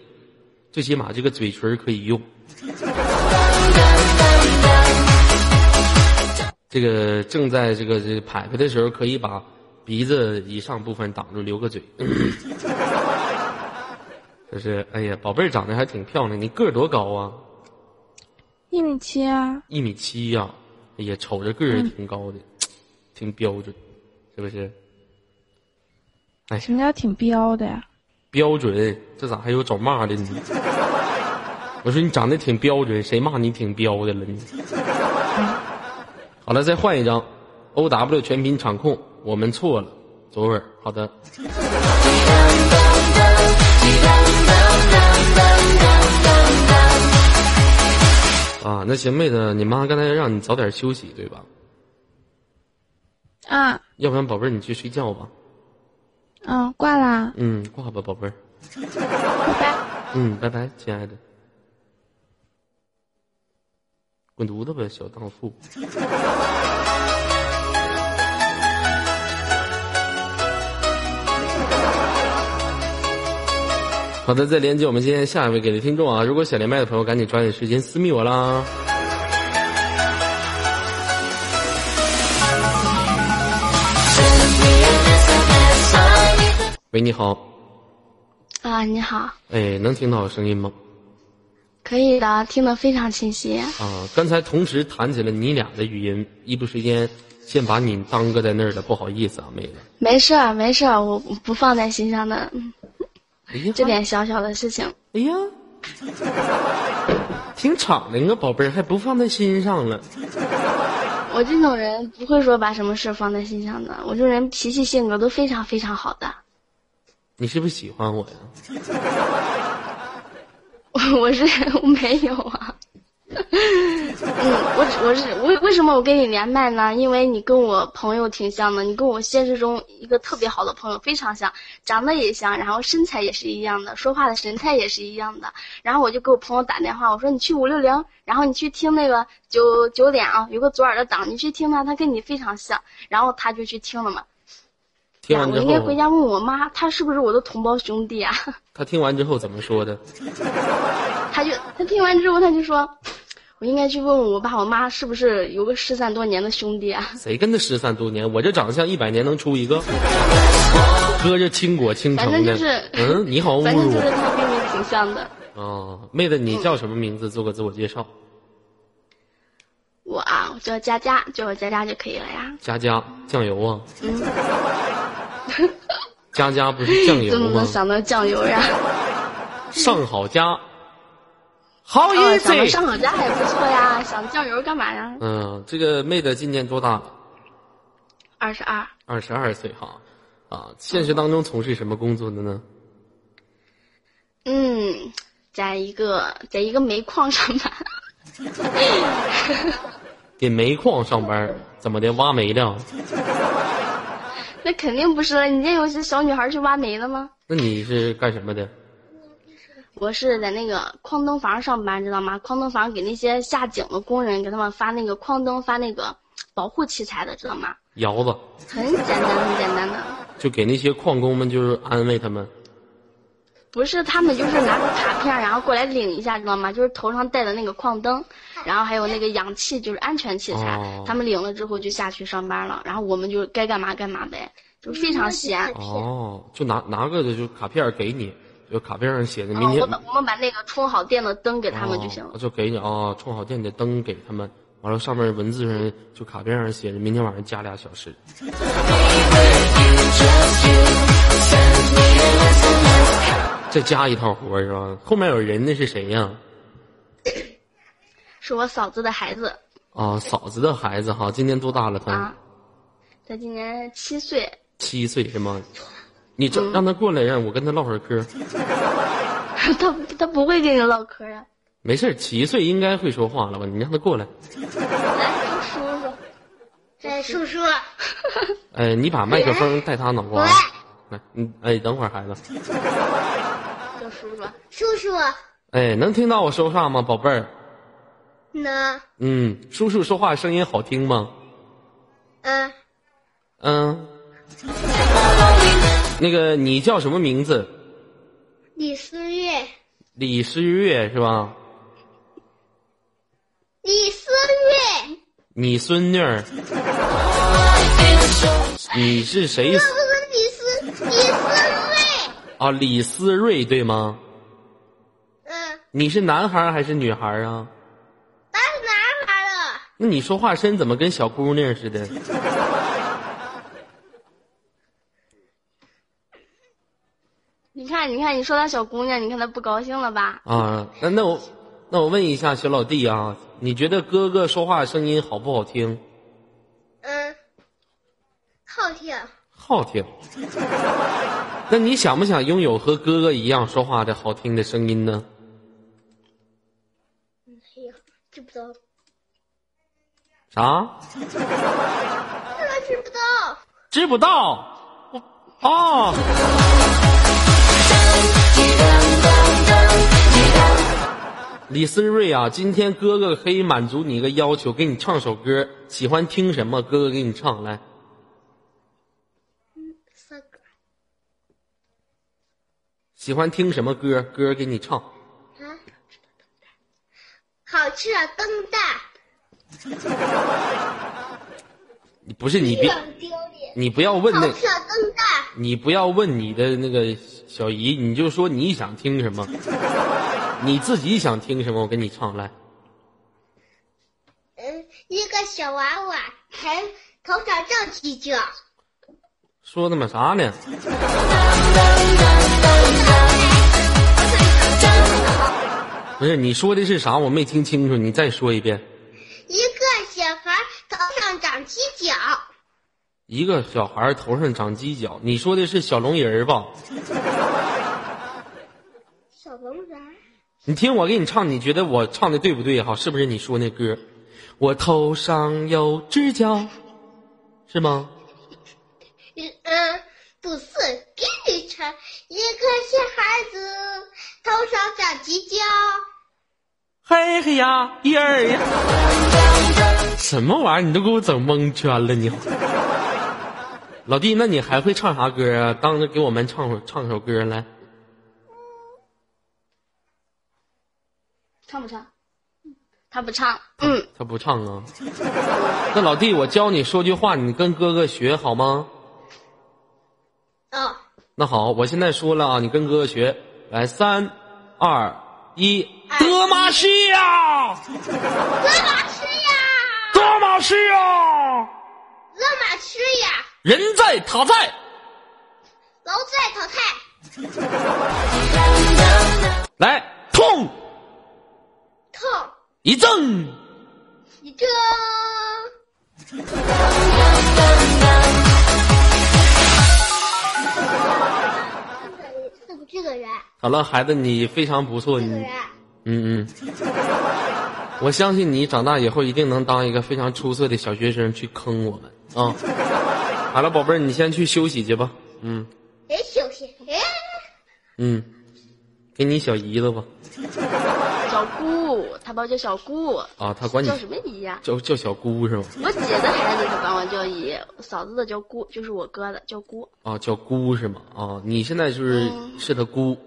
Speaker 1: 最起码这个嘴唇可以用。这个正在这个这拍拍的时候，可以把鼻子以上部分挡住，留个嘴。就是哎呀，宝贝儿长得还挺漂亮，你个儿多高啊？
Speaker 5: 一米七啊。
Speaker 1: 一米七呀，哎呀，瞅着个儿挺高的，挺标准，是不是？哎，
Speaker 5: 什么叫挺标的呀？
Speaker 1: 标准，这咋还有找骂的呢？我说你长得挺标准，谁骂你挺标的了你？好了，再换一张，O W 全屏场控，我们错了，左耳，好的。啊，那行，妹子，你妈刚才让你早点休息，对吧？
Speaker 5: 啊。
Speaker 1: 要不然，宝贝儿，你去睡觉吧。
Speaker 5: 嗯，挂啦。
Speaker 1: 嗯，挂吧，宝贝儿。
Speaker 5: 拜拜。
Speaker 1: 嗯，拜拜，亲爱的。滚犊子吧，小荡妇！好的，再连接我们今天下一位给的听众啊！如果想连麦的朋友，赶紧抓紧时间私密我啦。喂，你好。
Speaker 4: 啊，你好。
Speaker 1: 哎，能听到我声音吗？
Speaker 4: 可以的，听得非常清晰。
Speaker 1: 啊，刚才同时弹起了你俩的语音，一不时间先把你耽搁在那儿了，不好意思啊，妹子。
Speaker 4: 没事儿，没事儿，我不放在心上的。
Speaker 1: 哎呀，
Speaker 4: 这点小小的事情。
Speaker 1: 哎呀，挺敞的，个宝贝儿还不放在心上了。
Speaker 4: 我这种人不会说把什么事放在心上的，我这人脾气性格都非常非常好的。
Speaker 1: 你是不是喜欢我呀？
Speaker 4: 我是我没有啊。嗯，我我是为为什么我跟你连麦呢？因为你跟我朋友挺像的，你跟我现实中一个特别好的朋友非常像，长得也像，然后身材也是一样的，说话的神态也是一样的。然后我就给我朋友打电话，我说你去五六零，然后你去听那个九九点啊，有个左耳的档，你去听他，他跟你非常像。然后他就去听了嘛。
Speaker 1: 听完之后，
Speaker 4: 我应该回家问我妈，他是不是我的同胞兄弟啊？
Speaker 1: 他听完之后怎么说的？
Speaker 4: 他就他听完之后他就说。我应该去问问我爸我妈，是不是有个失散多年的兄弟啊？
Speaker 1: 谁跟他失散多年？我这长相一百年能出一个，哥这倾国倾城
Speaker 4: 的。
Speaker 1: 嗯，你好侮辱。反
Speaker 4: 正就是他跟你挺像的。
Speaker 1: 哦，妹子，你叫什么名字？做个自我介绍。
Speaker 4: 我啊，我叫佳佳，叫我佳佳就可以了呀。
Speaker 1: 佳佳，酱油啊。嗯。佳佳不是酱油吗？
Speaker 4: 怎么能想到酱油呀？
Speaker 1: 上好佳。好意思，
Speaker 4: 上好佳还不错呀，想酱油干嘛呀？
Speaker 1: 嗯，这个妹子今年多大？
Speaker 4: 二十二。
Speaker 1: 二十二岁哈，啊，现实当中从事什么工作的呢？
Speaker 4: 嗯，在一个在一个煤矿上班。
Speaker 1: 给煤矿上班，怎么的？挖煤的？
Speaker 4: 那肯定不是了，你这有些小女孩去挖煤的吗？
Speaker 1: 那你是干什么的？
Speaker 4: 我是在那个矿灯房上班，知道吗？矿灯房给那些下井的工人，给他们发那个矿灯，发那个保护器材的，知道吗？
Speaker 1: 窑子。
Speaker 4: 很简单，很简单的。
Speaker 1: 就给那些矿工们，就是安慰他们。
Speaker 4: 不是，他们就是拿个卡片，然后过来领一下，知道吗？就是头上戴的那个矿灯，然后还有那个氧气，就是安全器材。他们领了之后就下去上班了，然后我们就该干嘛干嘛呗，就非常闲。
Speaker 1: 哦，就拿拿个的就卡片给你。就卡片上写的，明天
Speaker 4: 我们我们把那个充好电的灯给他们就行了。
Speaker 1: 就给你啊，充好电的灯给他们，完了上面文字上就卡片上写着，明天晚上加俩小时。再加一套活是吧？后面有人那是谁呀？
Speaker 4: 是我嫂子的孩子。
Speaker 1: 啊，嫂子的孩子哈，今年多大了他？
Speaker 4: 他今年七岁。
Speaker 1: 七岁是吗？你这让他过来，让我跟他唠会儿嗑。
Speaker 4: 他他不会跟你唠嗑呀。
Speaker 1: 没事七岁应该会说话了吧？你让他过来。
Speaker 4: 来，叔叔。
Speaker 7: 这叔叔。
Speaker 1: 哎，你把麦克风带他脑瓜。来，你，哎，等会儿孩子。
Speaker 4: 叫叔叔。
Speaker 7: 叔叔。
Speaker 1: 哎，能听到我说话吗，宝贝儿？
Speaker 7: 能。
Speaker 1: 嗯，叔叔说话声音好听吗？
Speaker 7: 嗯。
Speaker 1: 嗯。那个，你叫什么名字？
Speaker 7: 李思月。
Speaker 1: 李思月是吧？
Speaker 7: 李思月。
Speaker 1: 你孙女儿。你是谁？啊，李思睿对吗？
Speaker 7: 嗯。
Speaker 1: 你是男孩还是女孩
Speaker 7: 啊？他是男孩了。
Speaker 1: 那你说话声怎么跟小姑娘似的？
Speaker 4: 你看，你看，你说她小姑娘，你看她不高兴了吧？
Speaker 1: 啊，那那我，那我问一下小老弟啊，你觉得哥哥说话声音好不好听？
Speaker 7: 嗯，好听。
Speaker 1: 好听。那你想不想拥有和哥哥一样说话的好听的声音呢？
Speaker 7: 哎呀，知不道。
Speaker 1: 啥？
Speaker 7: 知不道。
Speaker 1: 知不道。哦。李思睿啊，今天哥哥可以满足你一个要求，给你唱首歌，喜欢听什么？哥哥给你唱来。喜欢听什么歌？歌给你唱。
Speaker 7: 啊，好吃的灯蛋。
Speaker 1: 你不是你别，你不要问那。
Speaker 7: 好吃的灯蛋。
Speaker 1: 你不要问你的那个小姨，你就说你想听什么，你自己想听什么，我给你唱来。
Speaker 7: 嗯，一个小娃娃，头头上长犄角。
Speaker 1: 说他妈啥呢？不是你说的是啥？我没听清楚，你再说一遍。
Speaker 7: 一个小孩头上长犄角。
Speaker 1: 一个小孩头上长犄角，你说的是小龙人吧？
Speaker 7: 小龙人。
Speaker 1: 你听我给你唱，你觉得我唱的对不对？哈，是不是你说那歌？我头上有犄角，是吗？
Speaker 7: 嗯，不是，给你唱。一个小孩子头上长犄角。
Speaker 1: 嘿嘿呀，一二呀！什么玩意儿？你都给我整蒙圈了，你。老弟，那你还会唱啥歌啊？当着给我们唱会唱首歌来。
Speaker 4: 唱不唱？他不唱。嗯，
Speaker 1: 他不唱啊。那老弟，我教你说句话，你跟哥哥学好吗？
Speaker 7: 哦。
Speaker 1: 那好，我现在说了啊，你跟哥哥学。来，三、二、一，德玛西亚。
Speaker 7: 德玛西亚。
Speaker 1: 德玛西亚。
Speaker 7: 德玛西亚。
Speaker 1: 人在塔在，
Speaker 7: 楼在淘汰。
Speaker 1: 来，痛，
Speaker 7: 痛，
Speaker 1: 一正，
Speaker 7: 一正。这个人。
Speaker 1: 好了，孩子，你非常不错，你，嗯嗯，我相信你长大以后一定能当一个非常出色的小学生，去坑我们啊。好了，宝贝儿，你先去休息去吧。嗯。
Speaker 7: 谁，休息。哎。
Speaker 1: 嗯，给你小姨子吧。
Speaker 4: 小姑，他把我叫小姑。
Speaker 1: 啊，他管你
Speaker 4: 叫什么姨呀？
Speaker 1: 叫叫小姑是吗？
Speaker 4: 我姐的孩子他管我叫姨，嫂子的叫姑，就是我哥的叫姑。
Speaker 1: 啊，叫姑是吗？啊，你现在就是是他姑。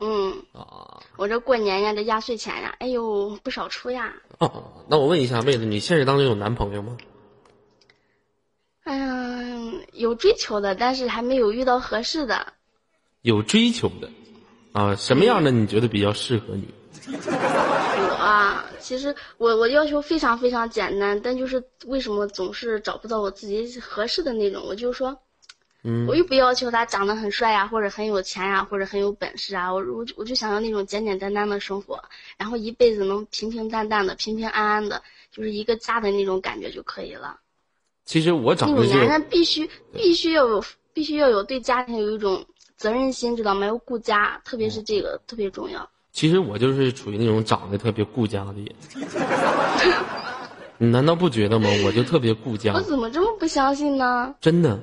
Speaker 4: 嗯。啊。我这过年呀，这压岁钱呀，哎呦，不少出呀。
Speaker 1: 啊，那我问一下妹子，你现实当中有男朋友吗？
Speaker 4: 哎呀，有追求的，但是还没有遇到合适的。
Speaker 1: 有追求的，啊，什么样的你觉得比较适合你？
Speaker 4: 我啊，其实我我要求非常非常简单，但就是为什么总是找不到我自己合适的那种？我就说，
Speaker 1: 嗯，
Speaker 4: 我又不要求他长得很帅呀，或者很有钱呀，或者很有本事啊，我我我就想要那种简简单单的生活，然后一辈子能平平淡淡的、平平安安的，就是一个家的那种感觉就可以了。
Speaker 1: 其实我长得就
Speaker 4: 男人必须必须要有必须要有对家庭有一种责任心，知道吗？要顾家，特别是这个特别重要。
Speaker 1: 其实我就是处于那种长得特别顾家的人，你难道不觉得吗？我就特别顾家。
Speaker 4: 我怎么这么不相信呢？
Speaker 1: 真的，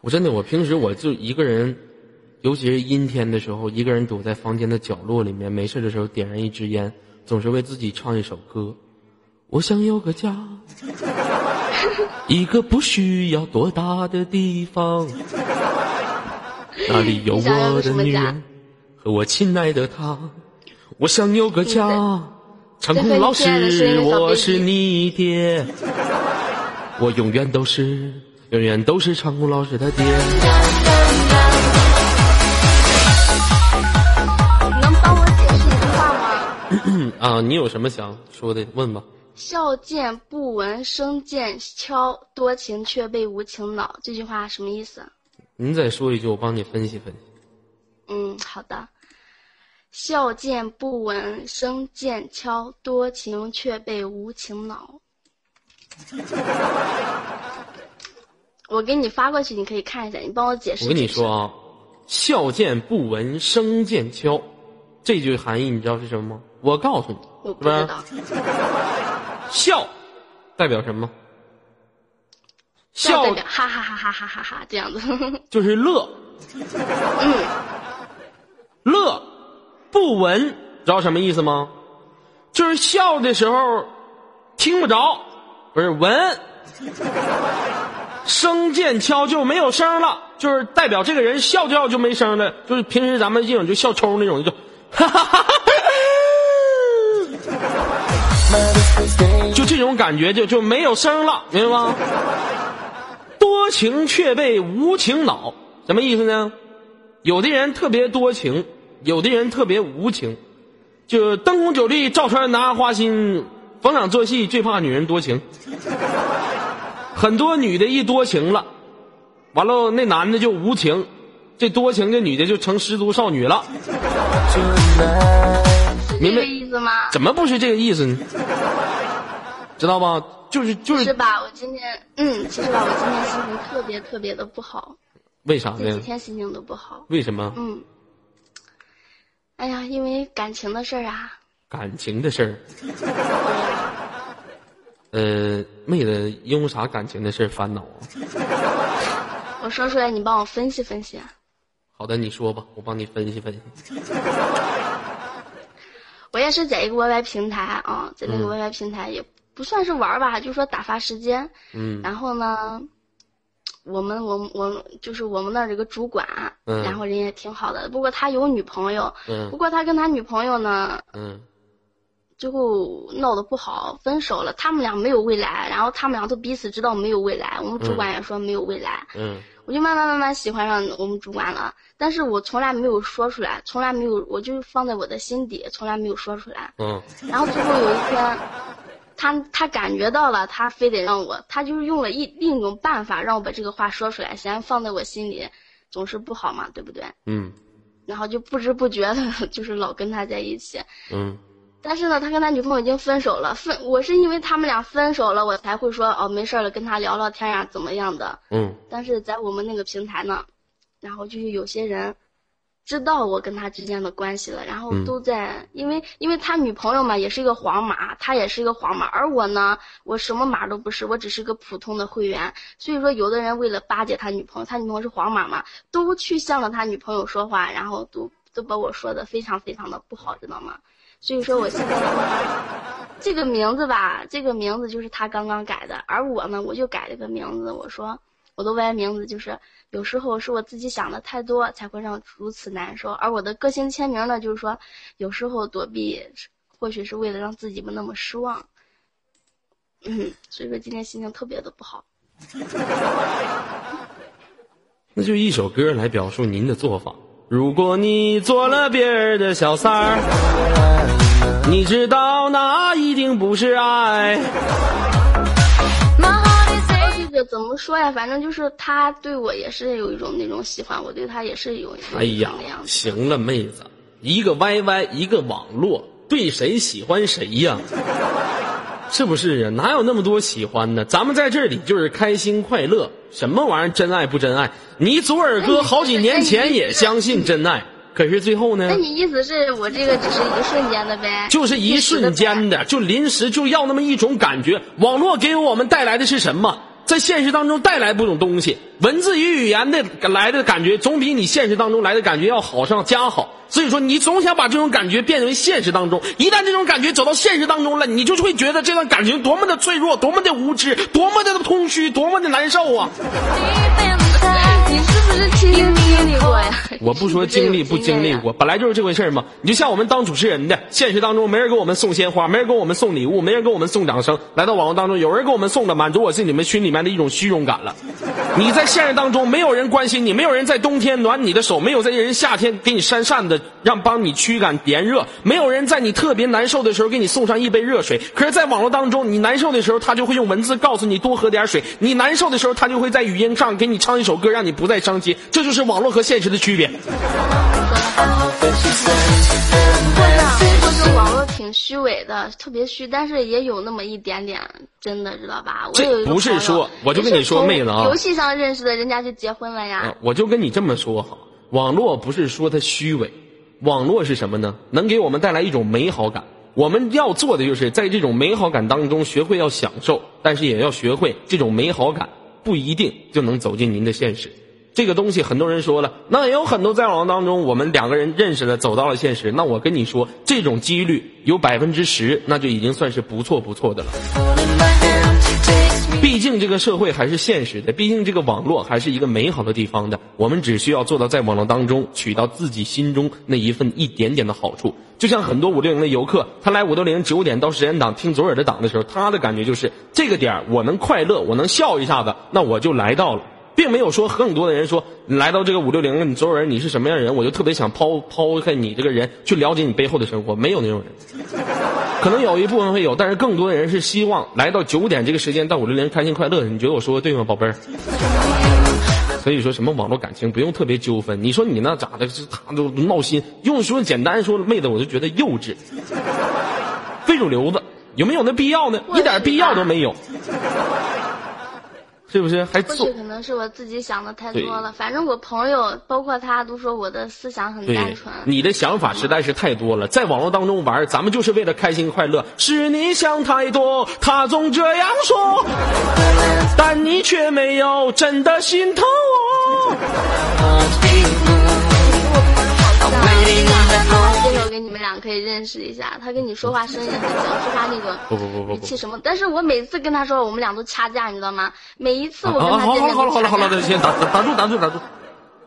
Speaker 1: 我真的，我平时我就一个人，尤其是阴天的时候，一个人躲在房间的角落里面，没事的时候点燃一支烟，总是为自己唱一首歌。我想有个家，一个不需要多大的地方，那里有我的女人和我亲爱的他。我想有个家，长空老师，我是你爹，我永远都是，永远都是长空老师的爹。
Speaker 4: 能帮我解释一句话吗？
Speaker 1: 啊，你有什么想说的？问吧。
Speaker 4: 笑见不闻声渐悄，多情却被无情恼。这句话什么意思？
Speaker 1: 您再说一句，我帮你分析分析。
Speaker 4: 嗯，好的。笑见不闻声渐悄，多情却被无情恼。我给你发过去，你可以看一下，你帮我解释。
Speaker 1: 我跟你说啊，笑见不闻声渐悄，这句含义你知道是什么吗？我告诉你，
Speaker 4: 我不知道。
Speaker 1: 笑，代表什么？
Speaker 4: 笑代表哈哈哈哈哈哈哈这样子，
Speaker 1: 就是乐。
Speaker 4: 嗯，
Speaker 1: 乐，不闻，知道什么意思吗？就是笑的时候听不着，不是闻。声渐悄就没有声了，就是代表这个人笑叫就没声了，就是平时咱们这种就笑抽那种就，哈哈哈哈就这种感觉就就没有声了，明白吗？多情却被无情恼，什么意思呢？有的人特别多情，有的人特别无情，就灯红酒绿照穿拿花心，逢场作戏最怕女人多情。很多女的一多情了，完了那男的就无情，这多情的女的就成失足少女了。明白
Speaker 4: 意思吗？
Speaker 1: 怎么不是这个意思呢？知道吧？就是就是。
Speaker 4: 是吧？我今天嗯，其实吧，我今天心情特别特别的不好。
Speaker 1: 为啥呢？
Speaker 4: 这几天心情都不好。
Speaker 1: 为什么？
Speaker 4: 嗯。哎呀，因为感情的事儿啊。
Speaker 1: 感情的事儿。呃，妹子，因为啥感情的事烦恼啊？
Speaker 4: 我说出来，你帮我分析分析。
Speaker 1: 好的，你说吧，我帮你分析分析。
Speaker 4: 我也是在一个 YY 平台啊，在那个 YY 平台也不算是玩吧，就说打发时间。
Speaker 1: 嗯。
Speaker 4: 然后呢，我们我我就是我们那儿这个主管，然后人也挺好的，不过他有女朋友。
Speaker 1: 嗯。
Speaker 4: 不过他跟他女朋友
Speaker 1: 呢。嗯。
Speaker 4: 最后闹得不好，分手了。他们俩没有未来，然后他们俩都彼此知道没有未来。我们主管也说没有未来。
Speaker 1: 嗯，
Speaker 4: 我就慢慢慢慢喜欢上我们主管了，但是我从来没有说出来，从来没有，我就放在我的心底，从来没有说出来。
Speaker 1: 嗯，
Speaker 4: 然后最后有一天，他他感觉到了，他非得让我，他就是用了一另一种办法让我把这个话说出来，先放在我心里，总是不好嘛，对不对？
Speaker 1: 嗯，
Speaker 4: 然后就不知不觉的，就是老跟他在一起。
Speaker 1: 嗯。
Speaker 4: 但是呢，他跟他女朋友已经分手了。分，我是因为他们俩分手了，我才会说哦，没事了，跟他聊聊天呀，怎么样的。
Speaker 1: 嗯。
Speaker 4: 但是在我们那个平台呢，然后就是有些人知道我跟他之间的关系了，然后都在，因为因为他女朋友嘛，也是一个黄马，他也是一个黄马，而我呢，我什么马都不是，我只是个普通的会员。所以说，有的人为了巴结他女朋友，他女朋友是黄马嘛，都去向了他女朋友说话，然后都都把我说的非常非常的不好，知道吗？所以说，我现在这个名字吧，这个名字就是他刚刚改的，而我呢，我就改了个名字。我说我的 Y 名字就是有时候是我自己想的太多才会让如此难受，而我的个性签名呢，就是说有时候躲避或许是为了让自己不那么失望。嗯，所以说今天心情特别的不好。
Speaker 1: 那就一首歌来表述您的做法。如果你做了别人的小三儿，你知道那一定不是爱。
Speaker 4: 这个怎么说呀？反正就是他对我也是有一种那种喜欢，我对他也是有。
Speaker 1: 哎呀，行了，妹子，一个 YY，一个网络，对谁喜欢谁呀？是不是啊？哪有那么多喜欢呢？咱们在这里就是开心快乐，什么玩意儿真爱不真爱？你左耳哥好几年前也相信真爱，可是最后呢？
Speaker 4: 那你意思是我这个只是一瞬间的呗？
Speaker 1: 就是一瞬间的，就临时就要那么一种感觉。网络给我们带来的是什么？在现实当中带来不种东西，文字与语言的来的感觉，总比你现实当中来的感觉要好上加好。所以说，你总想把这种感觉变为现实当中。一旦这种感觉走到现实当中了，你就会觉得这段感情多么的脆弱，多么的无知，多么的空虚，多么的难受啊！
Speaker 4: 你是亲身经历过呀？
Speaker 1: 我不说经历不经历过，本来就是这回事嘛。你就像我们当主持人的，现实当中没人给我们送鲜花，没人给我们送礼物，没人给我们送掌声。来到网络当中，有人给我们送了，满足我是你们心里面的一种虚荣感了。你在现实当中，没有人关心你，没有人在冬天暖你的手，没有在人夏天给你扇扇子让帮你驱赶炎热，没有人在你特别难受的时候给你送上一杯热水。可是，在网络当中，你难受的时候，他就会用文字告诉你多喝点水；你难受的时候，他就会在语音上给你唱一首歌，让你不再伤心。这就是网络和现实的区别。
Speaker 4: 或者网络挺虚伪的，特别虚，但是也有那么一点点真的，知道吧？
Speaker 1: 这不是说，我就跟你说，妹子啊，
Speaker 4: 游戏上认识的，人家就结婚了呀。
Speaker 1: 我就跟你这么说哈，网络不是说它虚伪，网络是什么呢？能给我们带来一种美好感。我们要做的就是在这种美好感当中学会要享受，但是也要学会这种美好感不一定就能走进您的现实。这个东西很多人说了，那也有很多在网络当中，我们两个人认识了，走到了现实。那我跟你说，这种几率有百分之十，那就已经算是不错不错的了。毕竟这个社会还是现实的，毕竟这个网络还是一个美好的地方的。我们只需要做到在网络当中取到自己心中那一份一点点的好处。就像很多五六零的游客，他来五六零九点到时间档听左耳的档的时候，他的感觉就是这个点我能快乐，我能笑一下子，那我就来到了。并没有说很多的人说你来到这个五六零，你所有人你是什么样的人，我就特别想抛抛开你这个人去了解你背后的生活，没有那种人。可能有一部分会有，但是更多的人是希望来到九点这个时间到五六零开心快乐。你觉得我说的对吗，宝贝儿？所以说什么网络感情不用特别纠纷。你说你那咋的？他都闹心，用说简单说妹子，我就觉得幼稚，非主流子，有没有那必要呢？一点必要都没有。是不是？还
Speaker 4: 或许可能是我自己想的太多了。反正我朋友，包括他，都说我的思想很单纯。
Speaker 1: 你的想法实在是太多了，在网络当中玩，咱们就是为了开心快乐。是你想太多，他总这样说，但你却没有真的心疼我。
Speaker 4: 介绍给你们俩可以认识一下，他跟你说话声音很像，是他那个语气什么。但是我每次跟他说，我们俩都掐架，你知道吗？每一次我跟他
Speaker 1: 好了好了好了好了，先打打住打住打住，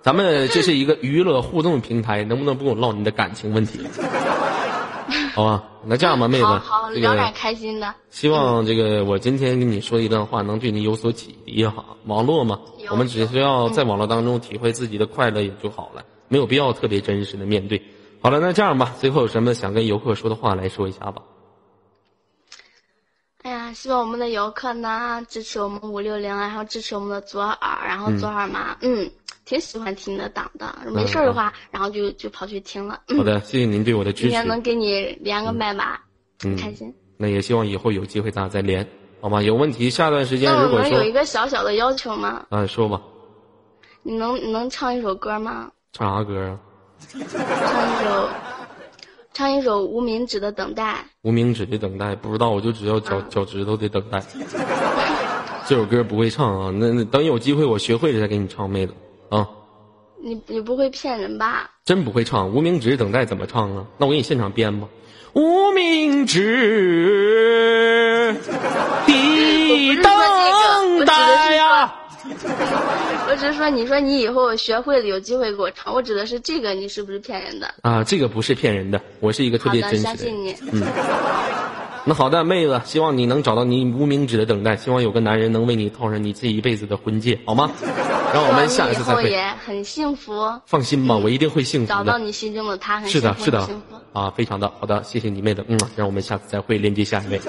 Speaker 1: 咱们这是一个娱乐互动平台，能不能不跟我唠你的感情问题？好吧，那这样吧，妹子，
Speaker 4: 好聊点开心的。
Speaker 1: 希望这个我今天跟你说一段话，能对你有所启迪哈。网络嘛，我们只需要在网络当中体会自己的快乐也就好了。没有必要特别真实的面对。好了，那这样吧，最后有什么想跟游客说的话来说一下吧。
Speaker 4: 哎呀，希望我们的游客呢支持我们五六零，然后支持我们的左耳，然后左耳嘛，嗯，挺喜欢听你的档的。没事的话，然后就就跑去听了。
Speaker 1: 好的，谢谢您对我的支持。今
Speaker 4: 天能给你连个麦吧，很开心。
Speaker 1: 那也希望以后有机会咱俩再连，好吗？有问题，下段时间如果说
Speaker 4: 有一个小小的要求吗？
Speaker 1: 啊，说吧。
Speaker 4: 你能你能唱一首歌吗？
Speaker 1: 唱啥歌啊？
Speaker 4: 唱一首，唱一首无名指的等待。
Speaker 1: 无名指的等待，不知道，我就知道脚脚趾头的等待。这首歌不会唱啊，那那等有机会我学会了再给你唱，妹子啊。
Speaker 4: 你你不会骗人吧？
Speaker 1: 真不会唱，无名指等待怎么唱啊？那我给你现场编吧。无名指 的等待呀。
Speaker 4: 我只是说，你说你以后学会了，有机会给我唱。我指的是这个，你是不是骗人的？
Speaker 1: 啊，这个不是骗人的，我是一个特别真实的。
Speaker 4: 相信你。
Speaker 1: 嗯。那好的，妹子，希望你能找到你无名指的等待，希望有个男人能为你套上你这一辈子的婚戒，好吗？让我们下一次再会。
Speaker 4: 也很幸福。
Speaker 1: 放心吧，我一定会幸福的。
Speaker 4: 找到你心中的他，
Speaker 1: 是的，是的。啊，非常的好的，谢谢你妹子，嗯，让我们下次再会，连接下一位。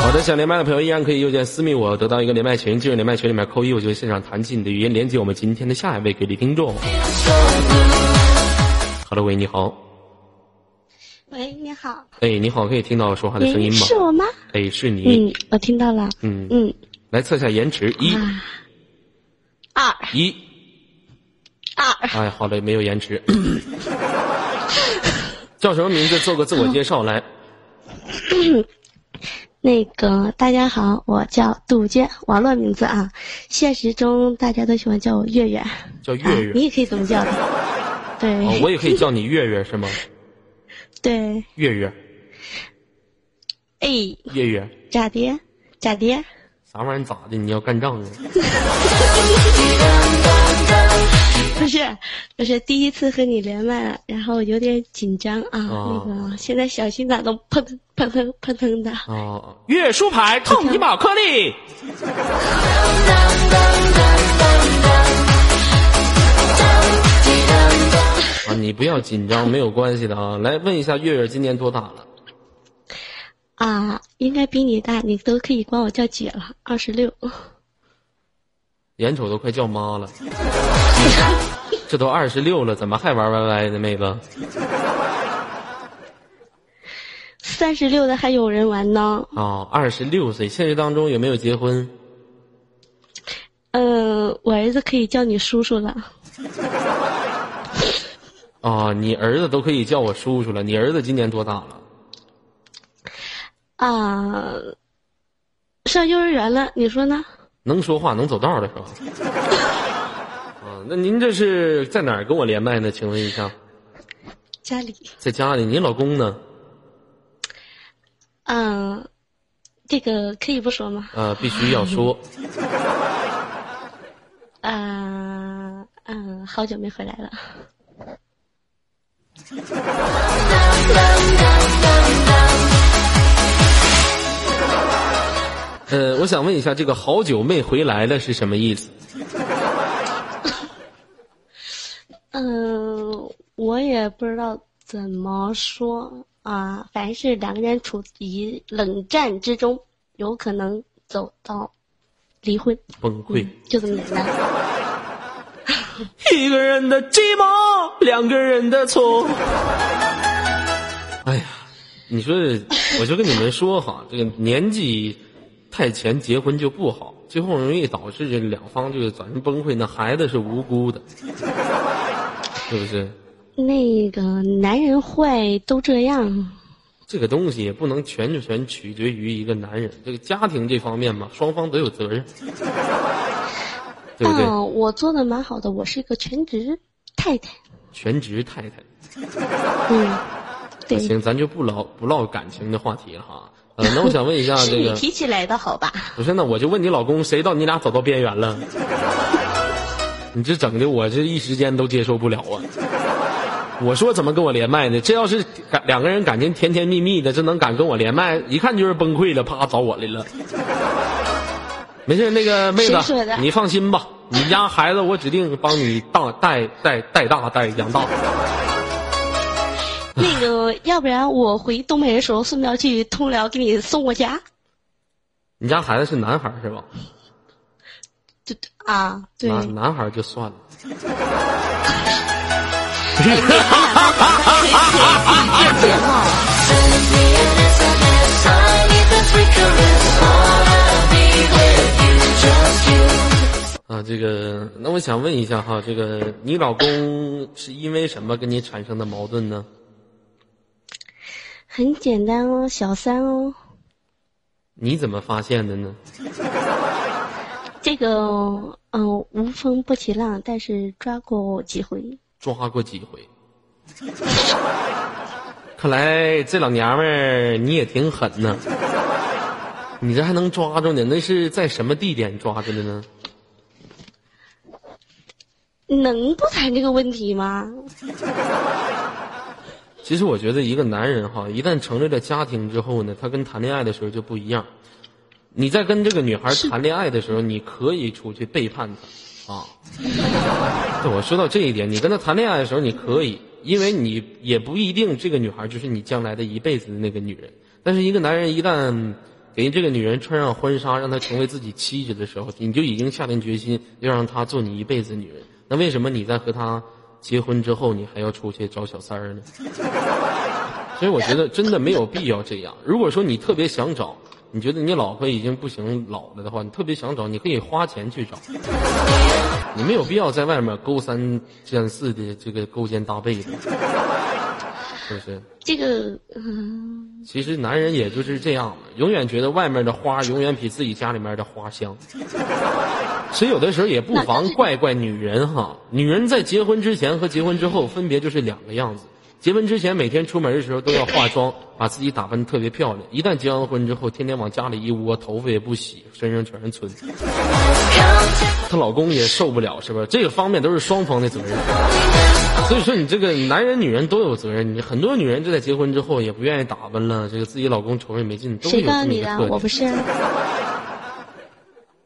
Speaker 1: 好的，想连麦的朋友依然可以右键私密我，得到一个连麦群。进入连麦群里面扣一，我就现场弹起你的语音，连接我们今天的下一位给力听众。Hello，，喂，你好。
Speaker 3: 喂，你好。
Speaker 1: 哎，你好，可以听到说话的声音吗？
Speaker 3: 是我吗？
Speaker 1: 哎，是你。
Speaker 3: 嗯，我听到了。嗯嗯，
Speaker 1: 来测下延迟，一、
Speaker 3: 二、
Speaker 1: 一。
Speaker 3: 二，
Speaker 1: 哎，好嘞，没有延迟。叫什么名字？做个自我介绍来。
Speaker 3: 那个，大家好，我叫杜鹃，网络名字啊。现实中大家都喜欢叫我月月。
Speaker 1: 叫月月。
Speaker 3: 你也可以这么叫的。对。
Speaker 1: 我也可以叫你月月是吗？
Speaker 3: 对。
Speaker 1: 月月。
Speaker 3: 哎。
Speaker 1: 月月。
Speaker 3: 咋的？咋的？
Speaker 1: 啥玩意儿？咋的？你要干仗啊？
Speaker 3: 不是，不是第一次和你连麦，然后有点紧张啊。那个现在小心脏都砰砰砰砰砰砰的。
Speaker 1: 哦，月书牌，痛你宝颗粒。啊，你不要紧张，没有关系的啊。来问一下，月月今年多大了？
Speaker 3: 啊，应该比你大，你都可以管我叫姐了，二十六。
Speaker 1: 眼瞅都快叫妈了，这都二十六了，怎么还玩歪歪呢，妹子？
Speaker 3: 三十六的还有人玩呢。
Speaker 1: 哦，二十六岁，现实当中有没有结婚？
Speaker 3: 嗯，我儿子可以叫你叔叔了。
Speaker 1: 哦，你儿子都可以叫我叔叔了。你儿子今年多大了？
Speaker 3: 啊，上幼儿园了，你说呢？
Speaker 1: 能说话能走道的是吧？啊，那您这是在哪儿跟我连麦呢？请问一下。
Speaker 3: 家里。
Speaker 1: 在家里，您老公呢？
Speaker 3: 嗯，这个可以不说吗？
Speaker 1: 啊，必须要说。
Speaker 3: 啊，嗯，好久没回来了。
Speaker 1: 呃，我想问一下，这个“好久没回来了”是什么意思？
Speaker 3: 嗯，我也不知道怎么说啊，反正是两个人处于冷战之中，有可能走到离婚、
Speaker 1: 崩溃，
Speaker 3: 就这么简单。
Speaker 1: 一个人的寂寞，两个人的错。哎呀，你说，我就跟你们说哈，这个年纪。太前结婚就不好，最后容易导致这两方就早晨崩溃。那孩子是无辜的，是不是？
Speaker 3: 那个男人坏都这样。
Speaker 1: 这个东西也不能全就全取决于一个男人，这个家庭这方面嘛，双方都有责任，对不对？
Speaker 3: 我做的蛮好的，我是一个全职太太。
Speaker 1: 全职太太。
Speaker 3: 嗯，对。
Speaker 1: 行，咱就不唠不唠感情的话题了哈。呃，那我想问一下，这个
Speaker 3: 提起来的好吧？
Speaker 1: 不是，那我就问你老公，谁到你俩走到边缘了？你这整的我这一时间都接受不了啊！我说怎么跟我连麦呢？这要是感两个人感情甜甜蜜蜜的，这能敢跟我连麦？一看就是崩溃了，啪找我来了。没事，那个妹子，你放心吧，你家孩子我指定帮你当带带带大带养大。
Speaker 3: 那个，要不然我回东北的时候，顺便去通辽给你送过家。
Speaker 1: 你家孩子是男孩是吧？
Speaker 3: 对啊，对。
Speaker 1: 男男孩就算了。啊，这个，那我想问一下哈，这个你老公是因为什么跟你产生的矛盾呢？
Speaker 3: 很简单哦，小三哦。
Speaker 1: 你怎么发现的呢？
Speaker 3: 这个，嗯，无风不起浪，但是抓过几回。
Speaker 1: 抓过几回。看来这老娘们儿你也挺狠呐。你这还能抓住呢？那是在什么地点抓着的呢？
Speaker 3: 能不谈这个问题吗？
Speaker 1: 其实我觉得一个男人哈，一旦成立了家庭之后呢，他跟谈恋爱的时候就不一样。你在跟这个女孩谈恋爱的时候，你可以出去背叛她，啊。对，我说到这一点，你跟她谈恋爱的时候你可以，因为你也不一定这个女孩就是你将来的一辈子的那个女人。但是一个男人一旦给这个女人穿上婚纱，让她成为自己妻子的时候，你就已经下定决心要让她做你一辈子女人。那为什么你在和她？结婚之后，你还要出去找小三儿呢，所以我觉得真的没有必要这样。如果说你特别想找，你觉得你老婆已经不行老了的话，你特别想找，你可以花钱去找，你没有必要在外面勾三牵四的这个勾肩搭背的，是不是？
Speaker 3: 这个，嗯，
Speaker 1: 其实男人也就是这样永远觉得外面的花永远比自己家里面的花香。所以有的时候也不妨怪怪女人哈，女人在结婚之前和结婚之后分别就是两个样子。结婚之前每天出门的时候都要化妆，把自己打扮特别漂亮。一旦结完婚之后，天天往家里一窝，头发也不洗，身上全是皴。她老公也受不了，是不是？这个方面都是双方的责任。所以说，你这个男人女人都有责任。你很多女人就在结婚之后也不愿意打扮了，这个自己老公瞅着也没劲，都有这么一个特
Speaker 3: 点。我不是。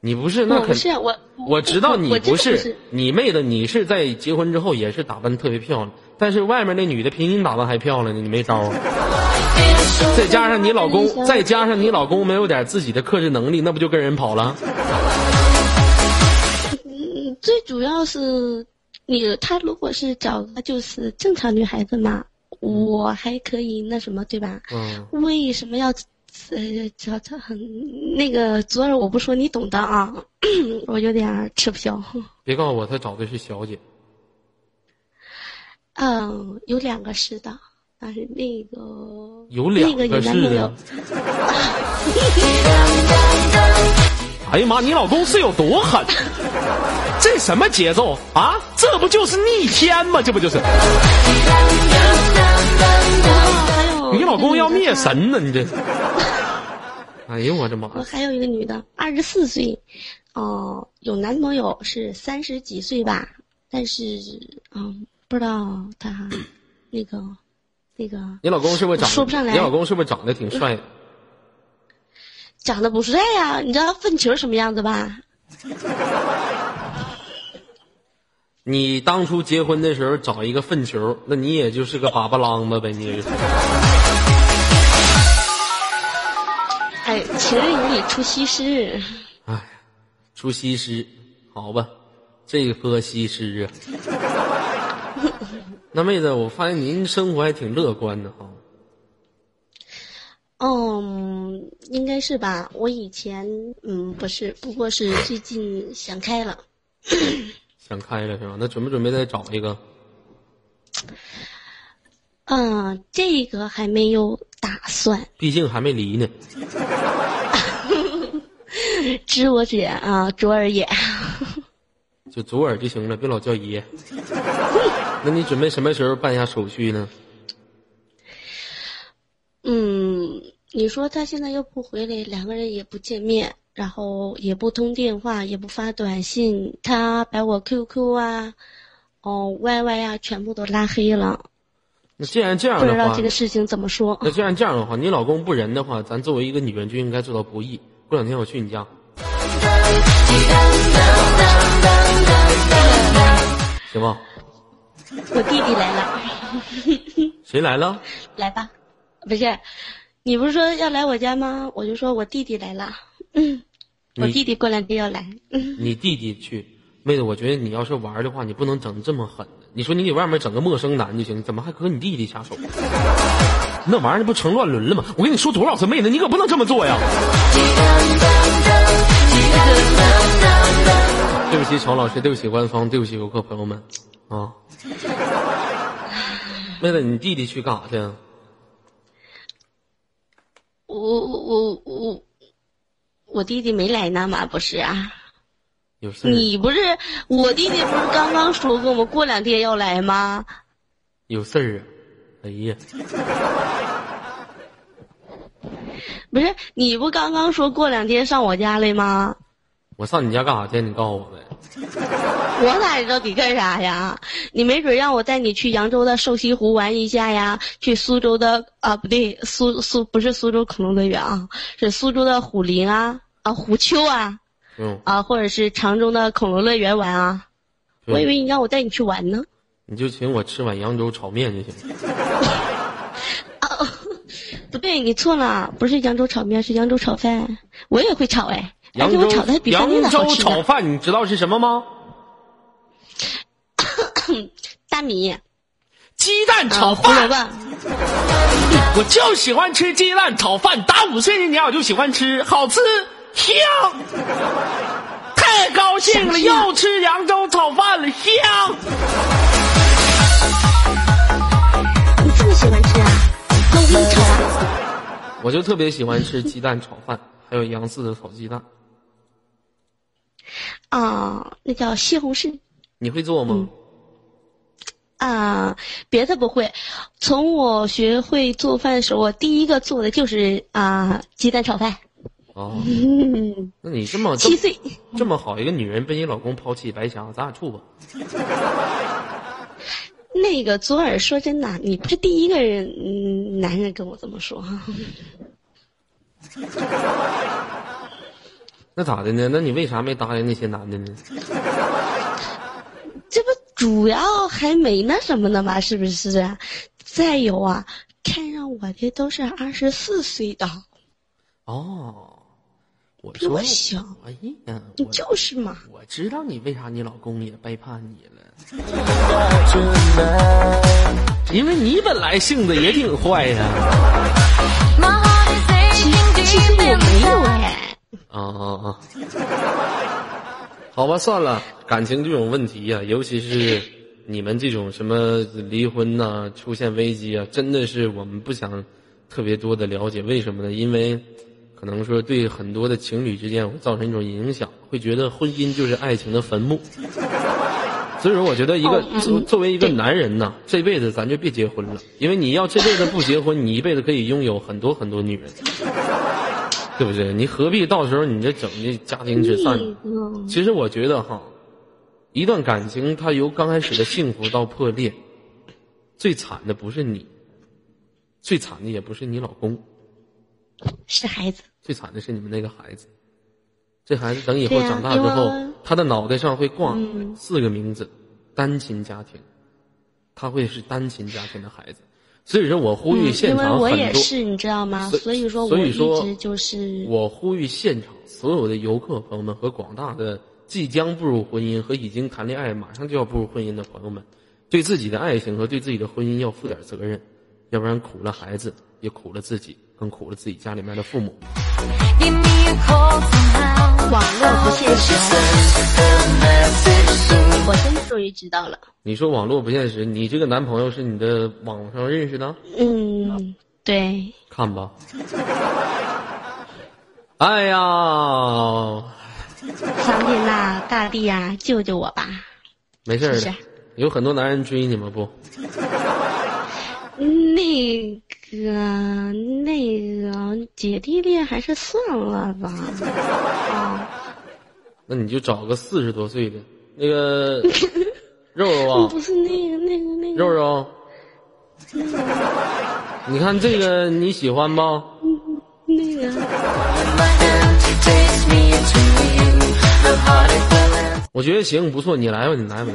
Speaker 1: 你不是那肯
Speaker 3: 是我
Speaker 1: 我知道你不是你妹的，你是在结婚之后也是打扮特别漂亮，但是外面那女的比你打扮还漂亮呢，你没招。再加上你老公，再加上你老公没有点自己的克制能力，那不就跟人跑了？
Speaker 3: 嗯，最主要是你他如果是找个就是正常女孩子嘛，我还可以那什么对吧？
Speaker 1: 嗯。
Speaker 3: 为什么要？呃，这这很那个，昨儿我不说你懂的啊，我有点吃不消。
Speaker 1: 别告诉我他找的是小姐。
Speaker 3: 嗯，有两个是的，但是那个
Speaker 1: 有两
Speaker 3: 个
Speaker 1: 是的。哎呀妈，你老公是有多狠？这什么节奏啊？这不就是逆天吗？这不就是？你老公要灭神呢？你这？哎呦我的妈！
Speaker 3: 我还有一个女的，二十四岁，哦，有男朋友是三十几岁吧，但是嗯，不知道他那个 那个。
Speaker 1: 你老公是不是长？
Speaker 3: 说不上来。
Speaker 1: 你老公是不是长得挺帅？
Speaker 3: 长得不帅呀，你知道粪球什么样子吧？
Speaker 1: 你当初结婚的时候找一个粪球，那你也就是个粑粑啷子呗，你。
Speaker 3: 哎，情人眼里出西施。
Speaker 1: 哎，出西施，好吧，这颗西施啊。那妹子，我发现您生活还挺乐观的哈。
Speaker 3: 嗯，应该是吧。我以前嗯不是，不过是最近想开了。
Speaker 1: 想开了是吧？那准不准备再找一个？
Speaker 3: 嗯，这个还没有打算。
Speaker 1: 毕竟还没离呢。
Speaker 3: 知我者啊，卓尔也。
Speaker 1: 就左耳就行了，别老叫爷。那你准备什么时候办下手续呢？
Speaker 3: 嗯，你说他现在又不回来，两个人也不见面。然后也不通电话，也不发短信，他把我 QQ 啊，哦，YY 啊，全部都拉黑了。
Speaker 1: 那既然这样的话，
Speaker 3: 不知道这个事情怎么说。
Speaker 1: 那既然这样的话，你老公不仁的话，咱作为一个女人就应该做到不义。过两天我去你家，行吗？
Speaker 3: 我弟弟来了。
Speaker 1: 谁来了？
Speaker 3: 来吧，不是，你不是说要来我家吗？我就说我弟弟来了。嗯，我弟弟过两天要来。
Speaker 1: 你弟弟去，妹子，我觉得你要是玩的话，你不能整这么狠。你说你给外面整个陌生男就行，怎么还搁你弟弟下手？那玩意儿那不成乱伦了吗？我跟你说多少次，妹子，你可不能这么做呀！对不起，乔老师，对不起官方，对不起游客朋友们啊！妹子，你弟弟去干啥去？
Speaker 3: 我我我我。我弟弟没来呢吗？不是啊，
Speaker 1: 有事。
Speaker 3: 你不是我弟弟，不是刚刚说过吗？过两天要来吗？
Speaker 1: 有事儿啊！哎呀，
Speaker 3: 不是你不刚刚说过两天上我家来吗？
Speaker 1: 我上你家干啥去？你告诉我呗。
Speaker 3: 我哪知道你干啥呀？你没准让我带你去扬州的瘦西湖玩一下呀，去苏州的啊不对，苏苏不是苏州恐龙乐园啊，是苏州的虎林啊啊虎丘啊，
Speaker 1: 嗯
Speaker 3: 啊或者是常州的恐龙乐园玩啊，我以为你让我带你去玩呢。
Speaker 1: 你就请我吃碗扬州炒面就行。
Speaker 3: 啊，不对，你错了，不是扬州炒面，是扬州炒饭，我也会炒哎，
Speaker 1: 扬州扬州炒饭，
Speaker 3: 你
Speaker 1: 知道是什么吗？
Speaker 3: 大米，
Speaker 1: 鸡蛋炒饭。我就喜欢吃鸡蛋炒饭。打五岁那年我就喜欢吃，好吃香，太高兴了，又吃扬州炒饭了，香。
Speaker 3: 你这么喜欢吃啊？那我给你炒啊。
Speaker 1: 我就特别喜欢吃鸡蛋炒饭，还有杨四的炒鸡蛋。
Speaker 3: 啊，那叫西红柿。
Speaker 1: 你会做吗？
Speaker 3: 啊，别的不会。从我学会做饭的时候，我第一个做的就是啊鸡蛋炒饭。
Speaker 1: 哦，那你这么
Speaker 3: 七岁
Speaker 1: 这么好一个女人被你老公抛弃白瞎，咱俩处吧。
Speaker 3: 那个左耳说真的，你不是第一个人，嗯，男人跟我这么说哈。
Speaker 1: 那咋的呢？那你为啥没答应那些男的呢？
Speaker 3: 这不主要还没那什么呢吗？是不是啊？再有啊，看上我的都是二十四岁的。
Speaker 1: 哦，我
Speaker 3: 比我小。
Speaker 1: 哎呀，
Speaker 3: 你就是嘛。
Speaker 1: 我知道你为啥你老公也背叛你了，因为你本来性子也挺坏呀。
Speaker 3: 其其实我没有哎。
Speaker 1: 啊啊啊！好吧，算了，感情这种问题呀，尤其是你们这种什么离婚呐、出现危机啊，真的是我们不想特别多的了解。为什么呢？因为可能说对很多的情侣之间会造成一种影响，会觉得婚姻就是爱情的坟墓。所以说，我觉得一个作作为一个 男人呢，这辈子咱就别结婚了，因为你要这辈子不结婚，你一辈子可以拥有很多很多女人，对不对？你何必到时候你这整的家庭之散？其实我觉得哈，一段感情它由刚开始的幸福到破裂，最惨的不是你，最惨的也不是你老公，
Speaker 3: 是孩子。
Speaker 1: 最惨的是你们那个孩子，这孩子等以后长大之后，他的脑袋上会挂四个名字：单亲家庭，他会是单亲家庭的孩子。所以说我呼吁现
Speaker 3: 因为我也是，你知道吗？所以说，
Speaker 1: 我一直
Speaker 3: 就是
Speaker 1: 我呼吁现场所有的游客朋友们和广大的即将步入婚姻和已经谈恋爱马上就要步入婚姻的朋友们，对自己的爱情和对自己的婚姻要负点责任，要不然苦了孩子，也苦了自己，更苦了自己家里面的父母。
Speaker 3: 网络不现实，我真终于知道了。
Speaker 1: 你说网络不现实，你这个男朋友是你的网上认识的？
Speaker 3: 嗯，对。
Speaker 1: 看吧。哎呀，
Speaker 3: 上天呐，大地呀，救救我吧！
Speaker 1: 没事的，有很多男人追你吗？不？
Speaker 3: 那个，那个，姐弟恋还是算了吧。啊，
Speaker 1: 那你就找个四十多岁的那个 肉肉啊。
Speaker 3: 不是那个，那个，那个。
Speaker 1: 肉肉。你看这个你喜欢不？
Speaker 3: 那个。
Speaker 1: 我觉得行，不错，你来吧，你来吧。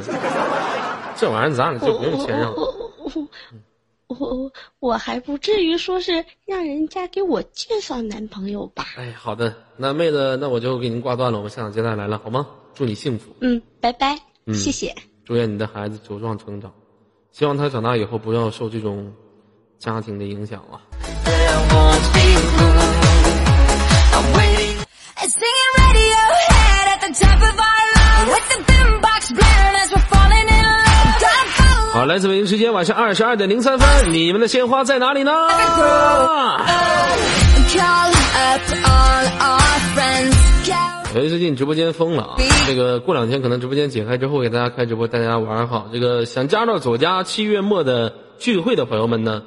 Speaker 1: 这玩意儿咱俩就不用谦让。
Speaker 3: 我我 还不至于说是让人家给我介绍男朋友吧？
Speaker 1: 哎，好的，那妹子，那我就给您挂断了，我们现场接待来了，好吗？祝你幸福。
Speaker 3: 嗯，拜拜。嗯，谢谢。
Speaker 1: 祝愿你的孩子茁壮成长，希望他长大以后不要受这种家庭的影响啊。好，来自北京时间晚上二十二点零三分，你们的鲜花在哪里呢？由于最近直播间封了啊，这个过两天可能直播间解开之后给大家开直播，大家玩好。这个想加入左家七月末的聚会的朋友们呢？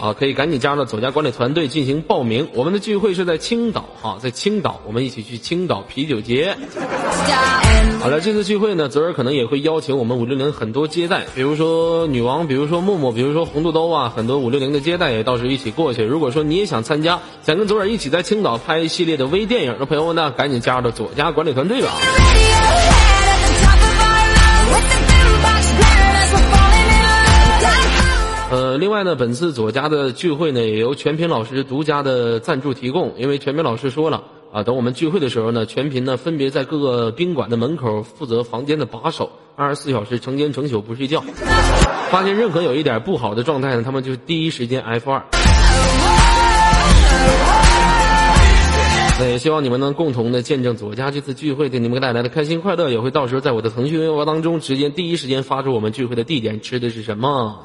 Speaker 1: 啊，可以赶紧加入左家管理团队进行报名。我们的聚会是在青岛，哈，在青岛，我们一起去青岛啤酒节。好了，这次聚会呢，泽儿可能也会邀请我们五六零很多接待，比如说女王，比如说默默，比如说红肚兜啊，很多五六零的接待也到时候一起过去。如果说你也想参加，想跟左耳一起在青岛拍一系列的微电影的朋友们呢，赶紧加入到左家管理团队吧。呃，另外呢，本次左家的聚会呢，也由全平老师独家的赞助提供。因为全平老师说了啊，等我们聚会的时候呢，全平呢分别在各个宾馆的门口负责房间的把守，二十四小时成天成宿不睡觉。发现任何有一点不好的状态呢，他们就第一时间 F 二。那 也希望你们能共同的见证左家这次聚会给你们带来的开心快乐，也会到时候在我的腾讯微博当中直接第一时间发出我们聚会的地点，吃的是什么。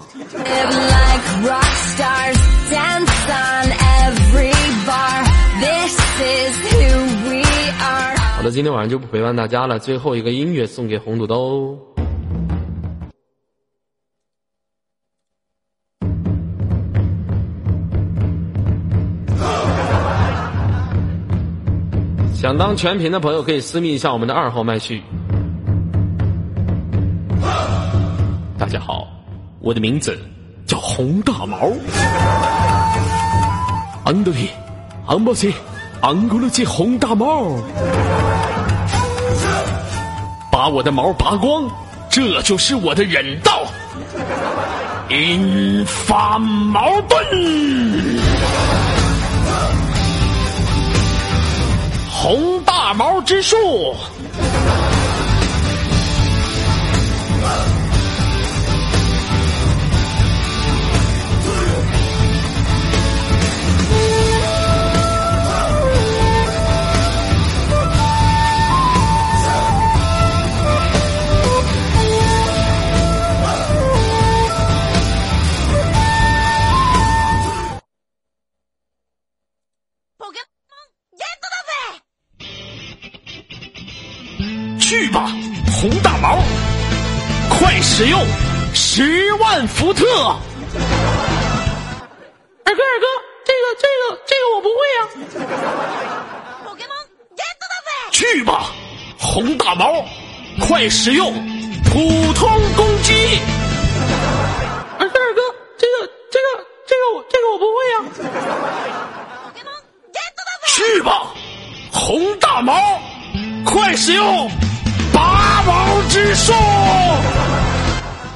Speaker 1: 好的，今天晚上就不陪伴大家了，最后一个音乐送给红土豆。想当全屏的朋友可以私密一下我们的二号麦序。大家好，我的名字叫洪大毛。安德烈，安博西，安古鲁基，洪大毛，把我的毛拔光，这就是我的忍道。引发矛盾。红大毛之术。使用十万伏特！二哥，二哥，这个，这个，这个我不会呀。去吧，红大毛，快使用普通攻击！二哥，二哥，这个，这个，这个，这个我不会呀。去吧，红大毛，快使用拔毛之术！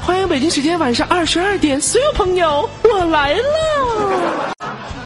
Speaker 1: 欢迎北京时间晚上二十二点，所有朋友，我来了。